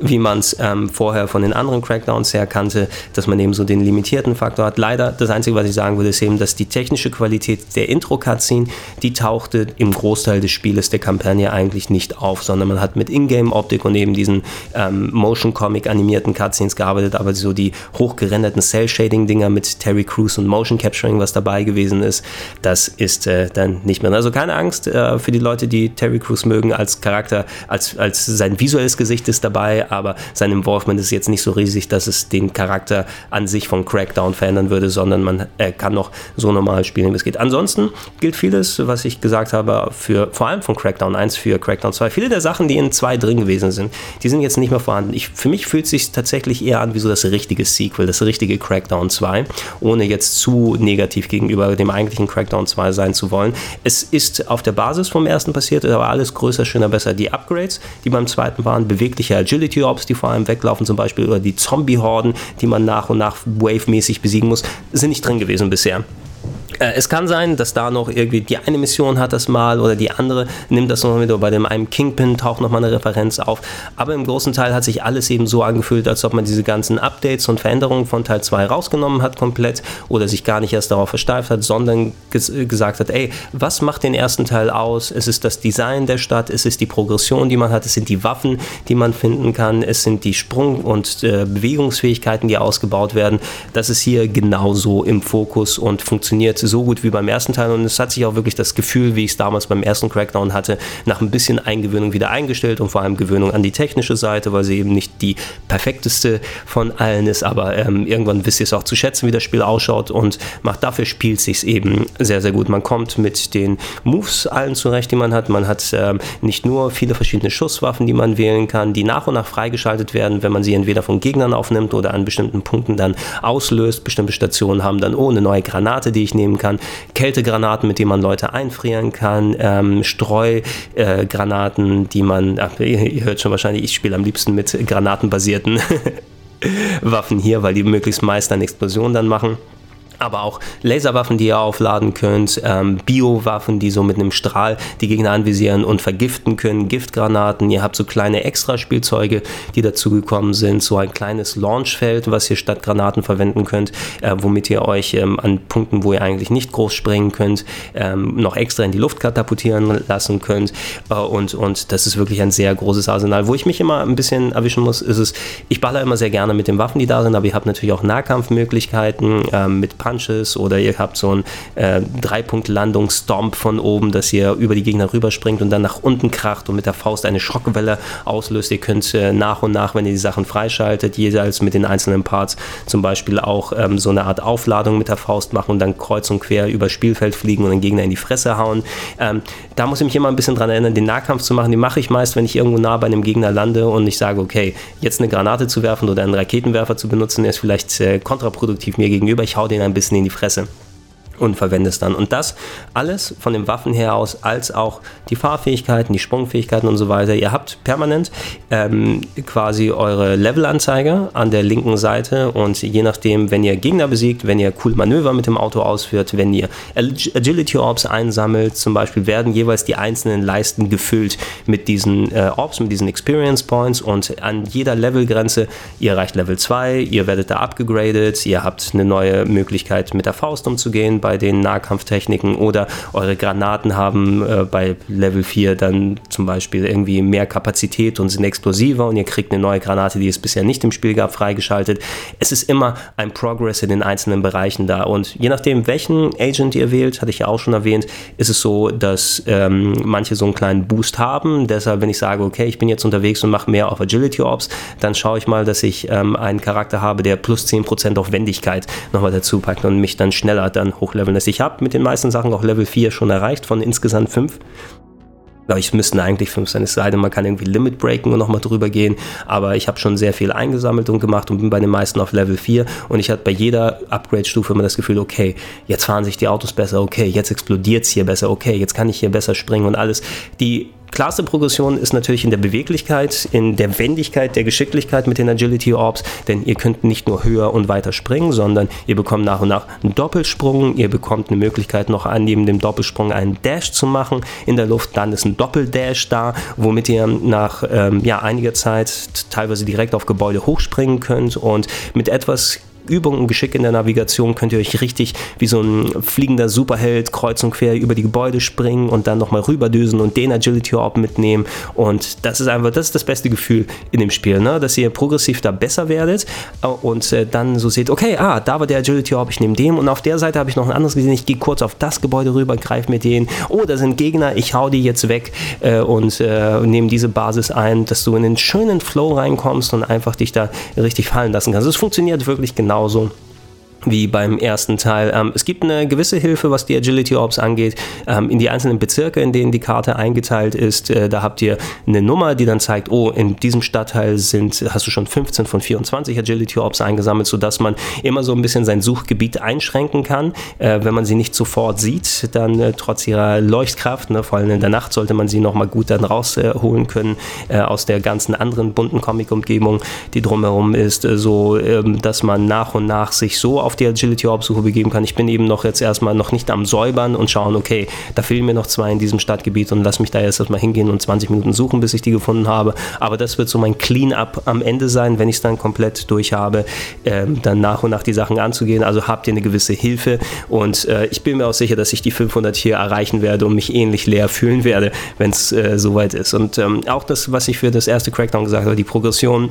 wie man es ähm, vorher von den anderen Crackdowns her kannte, dass man eben so den limitierten Faktor hat. Leider, das Einzige, was ich sagen würde, ist eben, dass die technische Qualität der Intro-Cutscene, die tauchte im Großteil des Spieles der Kampagne eigentlich nicht auf, sondern man hat mit Ingame-Optik und eben diesen ähm, Motion-Comic-animierten Cutscenes gearbeitet, aber so die hochgerenderten Cell-Shading-Dinger mit Terry Crews und Motion Capturing, was dabei gewesen ist, das ist äh, dann nicht mehr. Also keine Angst äh, für die Leute, die Terry Crews mögen als Charakter, als, als sein visuelles Gesicht ist dabei, aber sein Involvement ist jetzt nicht so riesig, dass es den Charakter an sich von Crackdown verändern würde, sondern man äh, kann noch so normal spielen, wie es geht. Ansonsten gilt vieles, was ich gesagt habe, für vor allem von Crackdown 1 für Crackdown 2. Viele der Sachen, die in 2 drin gewesen sind, die sind jetzt nicht mehr vorhanden. Ich, für mich fühlt es sich tatsächlich eher an wie so das richtige Sequel, das richtige Crackdown 2, ohne jetzt zu negativ gegenüber dem eigentlichen Crackdown 2 sein zu wollen. Es ist auf der Basis vom ersten passiert, aber alles größer, schöner, besser. Die Upgrades, die beim zweiten waren, bewegliche Agility Security die vor allem weglaufen zum Beispiel, oder die Zombie-Horden, die man nach und nach wave-mäßig besiegen muss, sind nicht drin gewesen bisher. Äh, es kann sein, dass da noch irgendwie die eine Mission hat das mal oder die andere nimmt das noch mit oder bei dem einen Kingpin taucht noch mal eine Referenz auf. Aber im großen Teil hat sich alles eben so angefühlt, als ob man diese ganzen Updates und Veränderungen von Teil 2 rausgenommen hat komplett oder sich gar nicht erst darauf versteift hat, sondern ges gesagt hat, ey, was macht den ersten Teil aus? Es ist das Design der Stadt, es ist die Progression, die man hat, es sind die Waffen, die man finden kann, es sind die Sprung- und äh, Bewegungsfähigkeiten, die ausgebaut werden. Das ist hier genauso im Fokus und funktioniert so gut wie beim ersten Teil und es hat sich auch wirklich das Gefühl, wie ich es damals beim ersten Crackdown hatte, nach ein bisschen Eingewöhnung wieder eingestellt und vor allem Gewöhnung an die technische Seite, weil sie eben nicht die perfekteste von allen ist, aber ähm, irgendwann wisst ihr es auch zu schätzen, wie das Spiel ausschaut und macht dafür spielt sich eben sehr, sehr gut. Man kommt mit den Moves allen zurecht, die man hat. Man hat ähm, nicht nur viele verschiedene Schusswaffen, die man wählen kann, die nach und nach freigeschaltet werden, wenn man sie entweder von Gegnern aufnimmt oder an bestimmten Punkten dann auslöst. Bestimmte Stationen haben dann oh, eine neue Granate, die ich nehmen kann. Kältegranaten, mit denen man Leute einfrieren kann. Ähm, Streugranaten, äh, die man, ach, ihr hört schon wahrscheinlich, ich spiele am liebsten mit granatenbasierten Waffen hier, weil die möglichst meist eine Explosion dann machen aber auch Laserwaffen, die ihr aufladen könnt, ähm, Biowaffen, die so mit einem Strahl die Gegner anvisieren und vergiften können, Giftgranaten, ihr habt so kleine Extraspielzeuge, die dazugekommen sind, so ein kleines Launchfeld, was ihr statt Granaten verwenden könnt, äh, womit ihr euch ähm, an Punkten, wo ihr eigentlich nicht groß springen könnt, ähm, noch extra in die Luft katapultieren lassen könnt äh, und, und das ist wirklich ein sehr großes Arsenal. Wo ich mich immer ein bisschen erwischen muss, ist es, ich baller immer sehr gerne mit den Waffen, die da sind, aber ihr habt natürlich auch Nahkampfmöglichkeiten äh, mit Punches oder ihr habt so einen äh, Drei-Punkt-Landung-Stomp von oben, dass ihr über die Gegner rüberspringt und dann nach unten kracht und mit der Faust eine Schockwelle auslöst. Ihr könnt äh, nach und nach, wenn ihr die Sachen freischaltet, jeweils mit den einzelnen Parts zum Beispiel auch ähm, so eine Art Aufladung mit der Faust machen und dann kreuz und quer über Spielfeld fliegen und den Gegner in die Fresse hauen. Ähm, da muss ich mich immer ein bisschen dran erinnern, den Nahkampf zu machen. Den mache ich meist, wenn ich irgendwo nah bei einem Gegner lande und ich sage, okay, jetzt eine Granate zu werfen oder einen Raketenwerfer zu benutzen, ist vielleicht äh, kontraproduktiv mir gegenüber. Ich hau den ein bisschen in die Fresse und verwende es dann. Und das alles von den Waffen her aus, als auch die Fahrfähigkeiten, die Sprungfähigkeiten und so weiter. Ihr habt permanent ähm, quasi eure Levelanzeige an der linken Seite und je nachdem, wenn ihr Gegner besiegt, wenn ihr cool Manöver mit dem Auto ausführt, wenn ihr Agility Orbs einsammelt, zum Beispiel, werden jeweils die einzelnen Leisten gefüllt mit diesen äh, Orbs, mit diesen Experience Points und an jeder Levelgrenze, ihr erreicht Level 2, ihr werdet da abgegradet, ihr habt eine neue Möglichkeit mit der Faust umzugehen, bei den Nahkampftechniken oder eure Granaten haben äh, bei Level 4 dann zum Beispiel irgendwie mehr Kapazität und sind explosiver und ihr kriegt eine neue Granate, die es bisher nicht im Spiel gab, freigeschaltet. Es ist immer ein Progress in den einzelnen Bereichen da und je nachdem, welchen Agent ihr wählt, hatte ich ja auch schon erwähnt, ist es so, dass ähm, manche so einen kleinen Boost haben. Deshalb, wenn ich sage, okay, ich bin jetzt unterwegs und mache mehr auf Agility Ops, dann schaue ich mal, dass ich ähm, einen Charakter habe, der plus 10% auf Wendigkeit nochmal dazu packt und mich dann schneller dann hochleveln hochleveln lässt. Ich habe mit den meisten Sachen auch Level 4 schon erreicht, von insgesamt 5. Aber ich müssten eigentlich 5 sein, es sei denn, man kann irgendwie Limit breaken und nochmal drüber gehen. Aber ich habe schon sehr viel eingesammelt und gemacht und bin bei den meisten auf Level 4. Und ich hatte bei jeder Upgrade-Stufe immer das Gefühl, okay, jetzt fahren sich die Autos besser, okay, jetzt explodiert es hier besser, okay, jetzt kann ich hier besser springen und alles. Die Klarste Progression ist natürlich in der Beweglichkeit, in der Wendigkeit, der Geschicklichkeit mit den Agility Orbs, denn ihr könnt nicht nur höher und weiter springen, sondern ihr bekommt nach und nach einen Doppelsprung, ihr bekommt eine Möglichkeit noch an neben dem Doppelsprung einen Dash zu machen in der Luft, dann ist ein Doppeldash da, womit ihr nach ähm, ja, einiger Zeit teilweise direkt auf Gebäude hochspringen könnt und mit etwas Übung und Geschick in der Navigation könnt ihr euch richtig wie so ein fliegender Superheld kreuz und quer über die Gebäude springen und dann nochmal rüberdüsen und den Agility Orb mitnehmen. Und das ist einfach, das ist das beste Gefühl in dem Spiel, ne? dass ihr progressiv da besser werdet und äh, dann so seht, okay, ah, da war der Agility Orb, ich nehme den und auf der Seite habe ich noch ein anderes gesehen, ich gehe kurz auf das Gebäude rüber, greife mir den, oh, da sind Gegner, ich hau die jetzt weg äh, und äh, nehme diese Basis ein, dass du in den schönen Flow reinkommst und einfach dich da richtig fallen lassen kannst. Es funktioniert wirklich genau genauso wie beim ersten Teil. Ähm, es gibt eine gewisse Hilfe, was die Agility Orbs angeht, ähm, in die einzelnen Bezirke, in denen die Karte eingeteilt ist. Äh, da habt ihr eine Nummer, die dann zeigt, oh, in diesem Stadtteil sind, hast du schon 15 von 24 Agility Orbs eingesammelt, sodass man immer so ein bisschen sein Suchgebiet einschränken kann. Äh, wenn man sie nicht sofort sieht, dann äh, trotz ihrer Leuchtkraft, ne, vor allem in der Nacht sollte man sie nochmal gut dann rausholen können äh, aus der ganzen anderen bunten Comic-Umgebung, die drumherum ist, äh, so ähm, dass man nach und nach sich so auf die Agility-Orb-Suche begeben kann. Ich bin eben noch jetzt erstmal noch nicht am Säubern und schauen, okay, da fehlen mir noch zwei in diesem Stadtgebiet und lass mich da jetzt erstmal hingehen und 20 Minuten suchen, bis ich die gefunden habe. Aber das wird so mein Clean-up am Ende sein, wenn ich es dann komplett durch habe, äh, dann nach und nach die Sachen anzugehen. Also habt ihr eine gewisse Hilfe und äh, ich bin mir auch sicher, dass ich die 500 hier erreichen werde und mich ähnlich leer fühlen werde, wenn es äh, soweit ist. Und ähm, auch das, was ich für das erste Crackdown gesagt habe, die Progression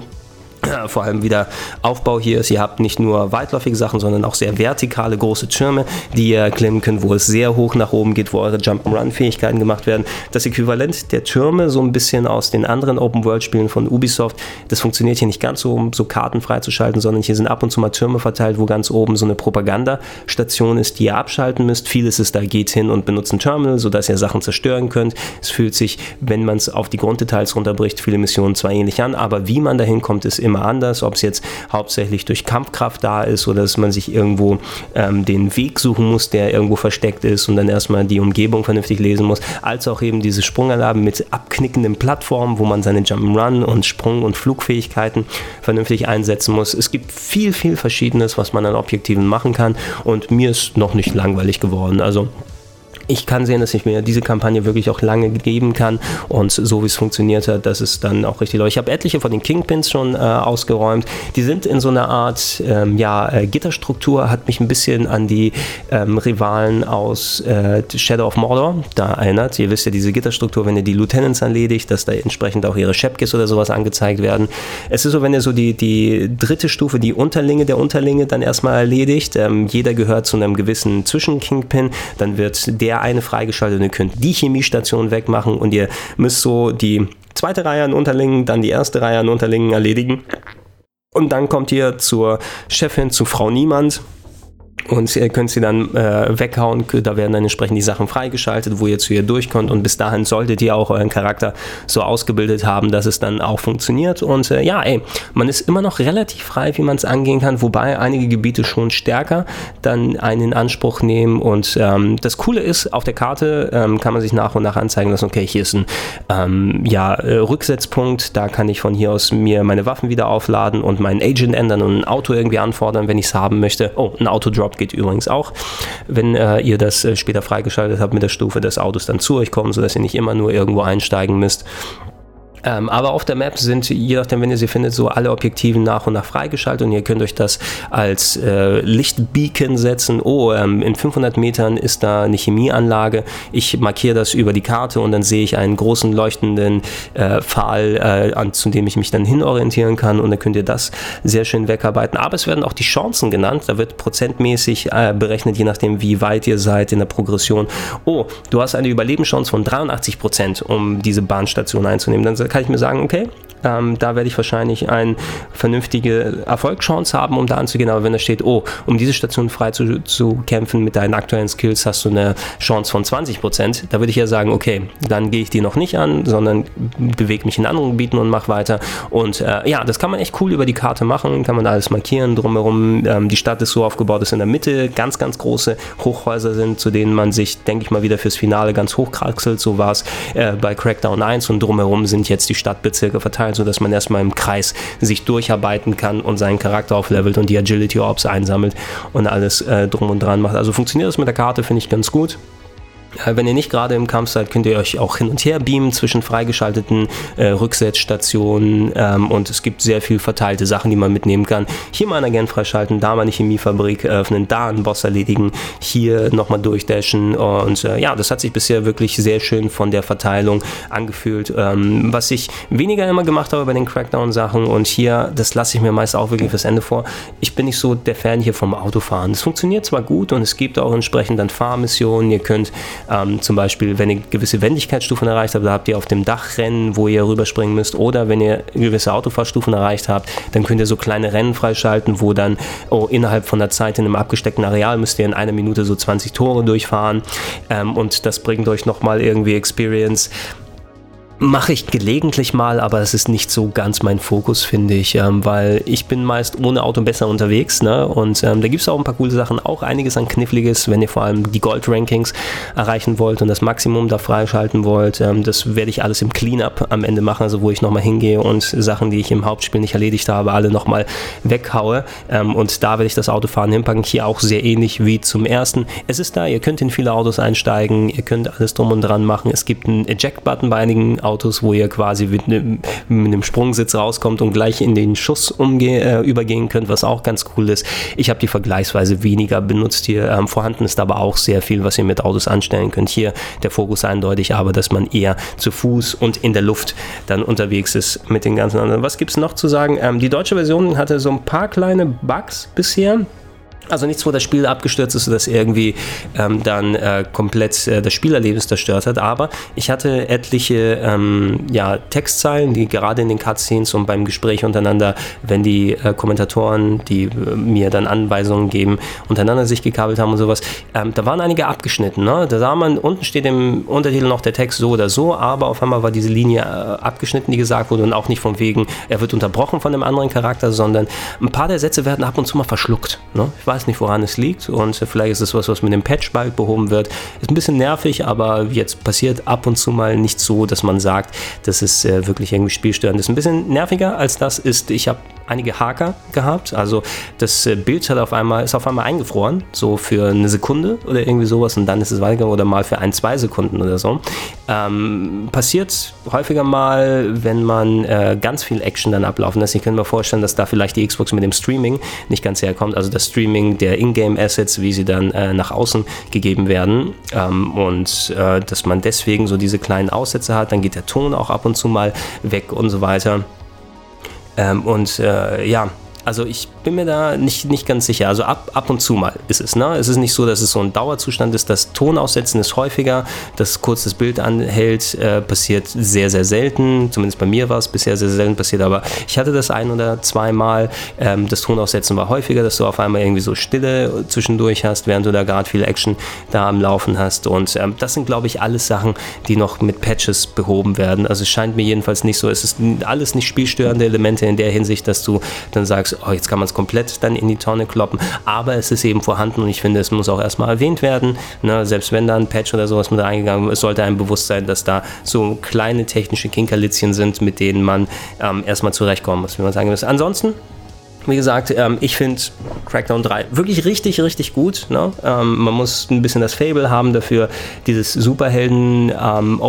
vor allem wieder Aufbau hier ist. Ihr habt nicht nur weitläufige Sachen, sondern auch sehr vertikale große Türme, die ihr klimmen könnt, wo es sehr hoch nach oben geht, wo eure Jump'n'Run-Fähigkeiten gemacht werden. Das Äquivalent der Türme, so ein bisschen aus den anderen Open-World-Spielen von Ubisoft, das funktioniert hier nicht ganz so, um so Karten freizuschalten, sondern hier sind ab und zu mal Türme verteilt, wo ganz oben so eine Propagandastation ist, die ihr abschalten müsst. Vieles ist da, geht hin und benutzt ein Terminal, sodass ihr Sachen zerstören könnt. Es fühlt sich, wenn man es auf die Grunddetails runterbricht, viele Missionen zwar ähnlich an, aber wie man dahin kommt, ist immer anders. Ob es jetzt hauptsächlich durch Kampfkraft da ist oder dass man sich irgendwo ähm, den Weg suchen muss, der irgendwo versteckt ist und dann erstmal die Umgebung vernünftig lesen muss, als auch eben diese Sprunganlagen mit abknickenden Plattformen, wo man seine Jump'n'Run und Sprung- und Flugfähigkeiten vernünftig einsetzen muss. Es gibt viel, viel Verschiedenes, was man an Objektiven machen kann und mir ist noch nicht langweilig geworden. Also ich kann sehen, dass ich mir diese Kampagne wirklich auch lange geben kann und so wie es funktioniert hat, dass es dann auch richtig läuft. Ich habe etliche von den Kingpins schon äh, ausgeräumt. Die sind in so einer Art ähm, ja, äh, Gitterstruktur, hat mich ein bisschen an die ähm, Rivalen aus äh, Shadow of Mordor da erinnert. Ihr wisst ja, diese Gitterstruktur, wenn ihr die Lieutenants erledigt, dass da entsprechend auch ihre Shepkis oder sowas angezeigt werden. Es ist so, wenn ihr so die, die dritte Stufe, die Unterlinge der Unterlinge dann erstmal erledigt, ähm, jeder gehört zu einem gewissen Zwischen-Kingpin, dann wird der eine freigeschaltet und ihr könnt die Chemiestation wegmachen und ihr müsst so die zweite Reihe an Unterlingen, dann die erste Reihe an Unterlingen erledigen. Und dann kommt ihr zur Chefin, zu Frau Niemand und ihr könnt sie dann äh, weghauen, da werden dann entsprechend die Sachen freigeschaltet, wo ihr zu ihr durchkommt. Und bis dahin solltet ihr auch euren Charakter so ausgebildet haben, dass es dann auch funktioniert. Und äh, ja, ey, man ist immer noch relativ frei, wie man es angehen kann, wobei einige Gebiete schon stärker dann einen in Anspruch nehmen. Und ähm, das Coole ist, auf der Karte ähm, kann man sich nach und nach anzeigen lassen, okay, hier ist ein ähm, ja, äh, Rücksetzpunkt, da kann ich von hier aus mir meine Waffen wieder aufladen und meinen Agent ändern und ein Auto irgendwie anfordern, wenn ich es haben möchte. Oh, ein Auto-Drop geht übrigens auch, wenn äh, ihr das äh, später freigeschaltet habt mit der Stufe des Autos dann zu euch kommen, sodass ihr nicht immer nur irgendwo einsteigen müsst. Ähm, aber auf der Map sind, je nachdem, wenn ihr sie findet, so alle Objektiven nach und nach freigeschaltet und ihr könnt euch das als äh, Lichtbeacon setzen. Oh, ähm, in 500 Metern ist da eine Chemieanlage. Ich markiere das über die Karte und dann sehe ich einen großen leuchtenden äh, Pfahl, äh, an, zu dem ich mich dann hinorientieren kann und dann könnt ihr das sehr schön wegarbeiten. Aber es werden auch die Chancen genannt. Da wird prozentmäßig äh, berechnet, je nachdem, wie weit ihr seid in der Progression. Oh, du hast eine Überlebenschance von 83 Prozent, um diese Bahnstation einzunehmen. Dann kann ich mir sagen, okay, ähm, da werde ich wahrscheinlich eine vernünftige Erfolgschance haben, um da anzugehen. Aber wenn da steht, oh, um diese Station frei zu, zu kämpfen mit deinen aktuellen Skills hast du eine Chance von 20 Prozent, da würde ich ja sagen, okay, dann gehe ich die noch nicht an, sondern bewege mich in anderen Gebieten und mache weiter. Und äh, ja, das kann man echt cool über die Karte machen, kann man alles markieren drumherum. Ähm, die Stadt ist so aufgebaut, dass in der Mitte ganz, ganz große Hochhäuser sind, zu denen man sich, denke ich mal, wieder fürs Finale ganz hochkraxelt. So war es äh, bei Crackdown 1 und drumherum sind jetzt die Stadtbezirke verteilt, sodass man erstmal im Kreis sich durcharbeiten kann und seinen Charakter auflevelt und die Agility Orbs einsammelt und alles äh, drum und dran macht. Also funktioniert das mit der Karte, finde ich ganz gut. Wenn ihr nicht gerade im Kampf seid, könnt ihr euch auch hin und her beamen zwischen freigeschalteten äh, Rücksetzstationen ähm, und es gibt sehr viel verteilte Sachen, die man mitnehmen kann. Hier mal ein Agent freischalten, da mal eine Chemiefabrik öffnen, da einen Boss erledigen, hier nochmal durchdashen und äh, ja, das hat sich bisher wirklich sehr schön von der Verteilung angefühlt. Ähm, was ich weniger immer gemacht habe bei den Crackdown-Sachen und hier, das lasse ich mir meist auch wirklich fürs Ende vor. Ich bin nicht so der Fan hier vom Autofahren. Es funktioniert zwar gut und es gibt auch entsprechend dann Fahrmissionen, ihr könnt ähm, zum Beispiel, wenn ihr gewisse Wendigkeitsstufen erreicht habt, da habt ihr auf dem Dach Rennen, wo ihr rüberspringen müsst. Oder wenn ihr gewisse Autofahrstufen erreicht habt, dann könnt ihr so kleine Rennen freischalten, wo dann oh, innerhalb von der Zeit in einem abgesteckten Areal müsst ihr in einer Minute so 20 Tore durchfahren. Ähm, und das bringt euch nochmal irgendwie Experience. Mache ich gelegentlich mal, aber es ist nicht so ganz mein Fokus, finde ich, ähm, weil ich bin meist ohne Auto besser unterwegs. Ne? Und ähm, da gibt es auch ein paar coole Sachen, auch einiges an Kniffliges, wenn ihr vor allem die Gold-Rankings erreichen wollt und das Maximum da freischalten wollt. Ähm, das werde ich alles im Cleanup am Ende machen, also wo ich nochmal hingehe und Sachen, die ich im Hauptspiel nicht erledigt habe, alle nochmal weghaue. Ähm, und da werde ich das Autofahren hinpacken. Hier auch sehr ähnlich wie zum ersten. Es ist da, ihr könnt in viele Autos einsteigen, ihr könnt alles drum und dran machen. Es gibt einen Eject-Button bei einigen Autos, wo ihr quasi mit einem, mit einem Sprungsitz rauskommt und gleich in den Schuss umge äh, übergehen könnt, was auch ganz cool ist. Ich habe die vergleichsweise weniger benutzt hier. Ähm, vorhanden ist aber auch sehr viel, was ihr mit Autos anstellen könnt. Hier der Fokus eindeutig, aber dass man eher zu Fuß und in der Luft dann unterwegs ist mit den ganzen anderen. Was gibt es noch zu sagen? Ähm, die deutsche Version hatte so ein paar kleine Bugs bisher. Also nichts, wo das Spiel abgestürzt ist das irgendwie ähm, dann äh, komplett äh, das Spielerlebnis zerstört hat. Aber ich hatte etliche ähm, ja, Textzeilen, die gerade in den Cutscenes und beim Gespräch untereinander, wenn die äh, Kommentatoren, die äh, mir dann Anweisungen geben, untereinander sich gekabelt haben und sowas, ähm, da waren einige abgeschnitten. Ne? Da sah man, unten steht im Untertitel noch der Text so oder so, aber auf einmal war diese Linie äh, abgeschnitten, die gesagt wurde und auch nicht von wegen, er wird unterbrochen von einem anderen Charakter, sondern ein paar der Sätze werden ab und zu mal verschluckt. Ne? Ich weiß weiß nicht, woran es liegt und vielleicht ist es was, was mit dem Patch bald behoben wird. Ist ein bisschen nervig, aber jetzt passiert ab und zu mal nicht so, dass man sagt, dass es äh, wirklich irgendwie spielstörend ist. Ein bisschen nerviger als das ist, ich habe einige Haker gehabt. Also das äh, Bild hat auf einmal, ist auf einmal eingefroren, so für eine Sekunde oder irgendwie sowas und dann ist es weitergegangen oder mal für ein, zwei Sekunden oder so. Ähm, passiert häufiger mal, wenn man äh, ganz viel Action dann ablaufen lässt. Ich kann mir vorstellen, dass da vielleicht die Xbox mit dem Streaming nicht ganz herkommt. Also das Streaming der Ingame-Assets, wie sie dann äh, nach außen gegeben werden ähm, und äh, dass man deswegen so diese kleinen Aussätze hat. Dann geht der Ton auch ab und zu mal weg und so weiter. Ähm, und äh, ja, also ich bin mir da nicht, nicht ganz sicher. Also ab, ab und zu mal ist es. Ne? Es ist nicht so, dass es so ein Dauerzustand ist. Das Tonaussetzen ist häufiger. Das kurz das Bild anhält, äh, passiert sehr, sehr selten. Zumindest bei mir war es bisher sehr, sehr selten passiert. Aber ich hatte das ein oder zweimal. Ähm, das Tonaussetzen war häufiger, dass du auf einmal irgendwie so Stille zwischendurch hast, während du da gerade viel Action da am Laufen hast. Und ähm, das sind, glaube ich, alles Sachen, die noch mit Patches behoben werden. Also es scheint mir jedenfalls nicht so. Es ist alles nicht spielstörende Elemente in der Hinsicht, dass du dann sagst, oh, jetzt kann man es komplett dann in die Tonne kloppen, aber es ist eben vorhanden und ich finde, es muss auch erstmal erwähnt werden. Ne? Selbst wenn da ein Patch oder sowas mit reingegangen ist, sollte einem bewusst sein, dass da so kleine technische Kinkerlitzchen sind, mit denen man ähm, erstmal zurechtkommen muss, wie man sagen muss. Ansonsten wie gesagt, ähm, ich finde Crackdown 3 wirklich richtig, richtig gut. Ne? Ähm, man muss ein bisschen das Fable haben dafür, dieses Superhelden ähm,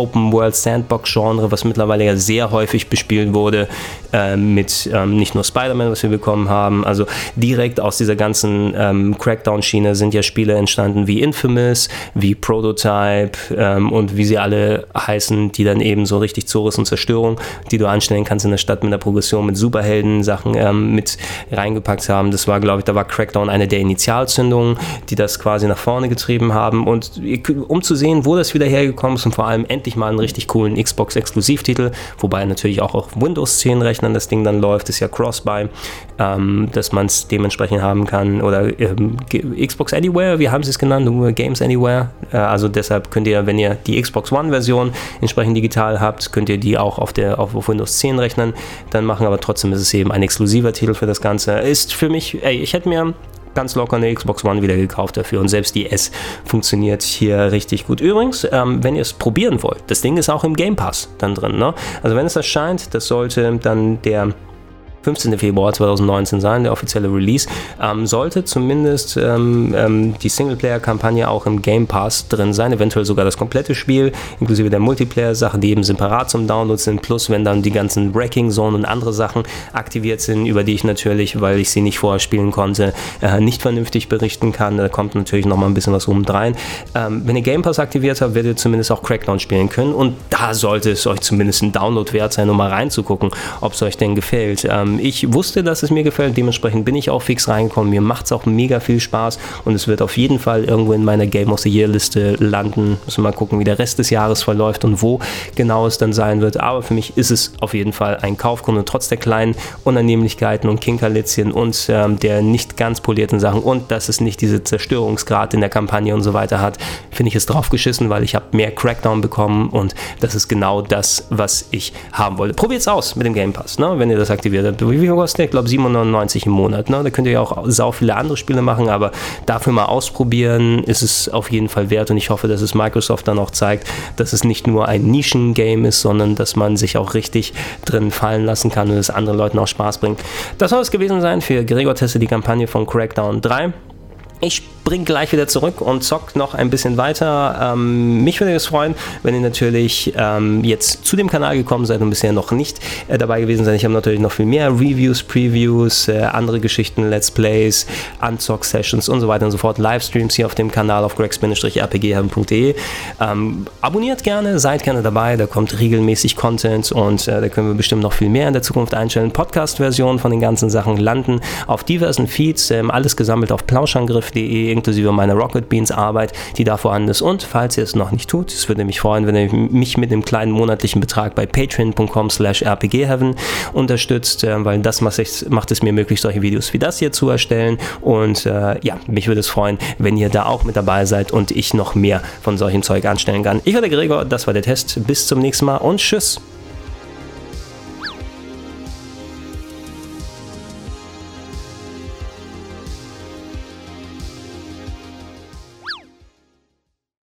was mittlerweile ja sehr häufig bespielt wurde, äh, mit ähm, nicht nur Spider-Man, was wir bekommen haben. Also direkt aus dieser ganzen ähm, Crackdown-Schiene sind ja Spiele entstanden wie Infamous, wie Prototype ähm, und wie sie alle heißen, die dann eben so richtig Zores und Zerstörung, die du anstellen kannst in der Stadt mit der Progression, mit Superhelden-Sachen, mit reingepackt haben. Das war, glaube ich, da war Crackdown eine der Initialzündungen, die das quasi nach vorne getrieben haben. Und um zu sehen, wo das wieder hergekommen ist und vor allem endlich mal einen richtig coolen Xbox-Exklusivtitel, wobei natürlich auch auf Windows 10 Rechnern das Ding dann läuft, ist ja Cross-Buy, ähm, dass man es dementsprechend haben kann. Oder ähm, Xbox Anywhere, wie haben sie es genannt? Games Anywhere. Äh, also deshalb könnt ihr, wenn ihr die Xbox One-Version entsprechend digital habt, könnt ihr die auch auf, der, auf Windows 10 Rechnern dann machen, aber trotzdem ist es eben ein exklusiver Titel für das Ganze. Ganze. Ist für mich, ey, ich hätte mir ganz locker eine Xbox One wieder gekauft dafür und selbst die S funktioniert hier richtig gut. Übrigens, ähm, wenn ihr es probieren wollt, das Ding ist auch im Game Pass dann drin. Ne? Also wenn es erscheint, das sollte dann der 15. Februar 2019 sein, der offizielle Release, ähm, sollte zumindest ähm, ähm, die Singleplayer-Kampagne auch im Game Pass drin sein, eventuell sogar das komplette Spiel, inklusive der Multiplayer-Sachen, die eben separat zum Download sind, plus wenn dann die ganzen Wrecking-Zonen und andere Sachen aktiviert sind, über die ich natürlich, weil ich sie nicht vorher spielen konnte, äh, nicht vernünftig berichten kann. Da kommt natürlich nochmal ein bisschen was obendrein. Ähm, wenn ihr Game Pass aktiviert habt, werdet ihr zumindest auch Crackdown spielen können und da sollte es euch zumindest ein Download wert sein, um mal reinzugucken, ob es euch denn gefällt. Ähm, ich wusste, dass es mir gefällt, dementsprechend bin ich auch fix reingekommen. Mir macht es auch mega viel Spaß und es wird auf jeden Fall irgendwo in meiner Game of the Year Liste landen. Müssen wir mal gucken, wie der Rest des Jahres verläuft und wo genau es dann sein wird. Aber für mich ist es auf jeden Fall ein Kaufgrund und trotz der kleinen Unannehmlichkeiten und Kinkerlitzchen und ähm, der nicht ganz polierten Sachen und dass es nicht diese Zerstörungsgrad in der Kampagne und so weiter hat, finde ich es drauf geschissen, weil ich habe mehr Crackdown bekommen und das ist genau das, was ich haben wollte. Probiert es aus mit dem Game Pass, ne? wenn ihr das aktiviert habt wie viel kostet der? Ich glaube 7,99 im Monat. Ne? Da könnt ihr ja auch sau viele andere Spiele machen, aber dafür mal ausprobieren ist es auf jeden Fall wert und ich hoffe, dass es Microsoft dann auch zeigt, dass es nicht nur ein Nischen-Game ist, sondern dass man sich auch richtig drin fallen lassen kann und es anderen Leuten auch Spaß bringt. Das soll es gewesen sein für Gregor Teste, die Kampagne von Crackdown 3. Ich springe gleich wieder zurück und zock noch ein bisschen weiter. Ähm, mich würde es freuen, wenn ihr natürlich ähm, jetzt zu dem Kanal gekommen seid und bisher noch nicht äh, dabei gewesen seid. Ich habe natürlich noch viel mehr Reviews, Previews, äh, andere Geschichten, Let's Plays, Unzock-Sessions und so weiter und so fort. Livestreams hier auf dem Kanal auf gregs-rpghaven.de. Ähm, abonniert gerne, seid gerne dabei, da kommt regelmäßig Content und äh, da können wir bestimmt noch viel mehr in der Zukunft einstellen. Podcast-Versionen von den ganzen Sachen landen auf diversen Feeds, ähm, alles gesammelt auf plauschangriff.de, inklusive meiner Rocket Beans Arbeit, die da vorhanden ist. Und falls ihr es noch nicht tut, es würde mich freuen, wenn ihr mich mit einem kleinen monatlichen Betrag bei patreon.com slash rpgheaven unterstützt, äh, weil das macht es mir möglich, solche Videos wie das hier zu erstellen. Und äh, ja, mich würde es freuen, wenn ihr da auch mit dabei seid und ich noch mehr von solchem Zeug anstellen kann. Ich war der Gregor, das war der Test. Bis zum nächsten Mal und tschüss.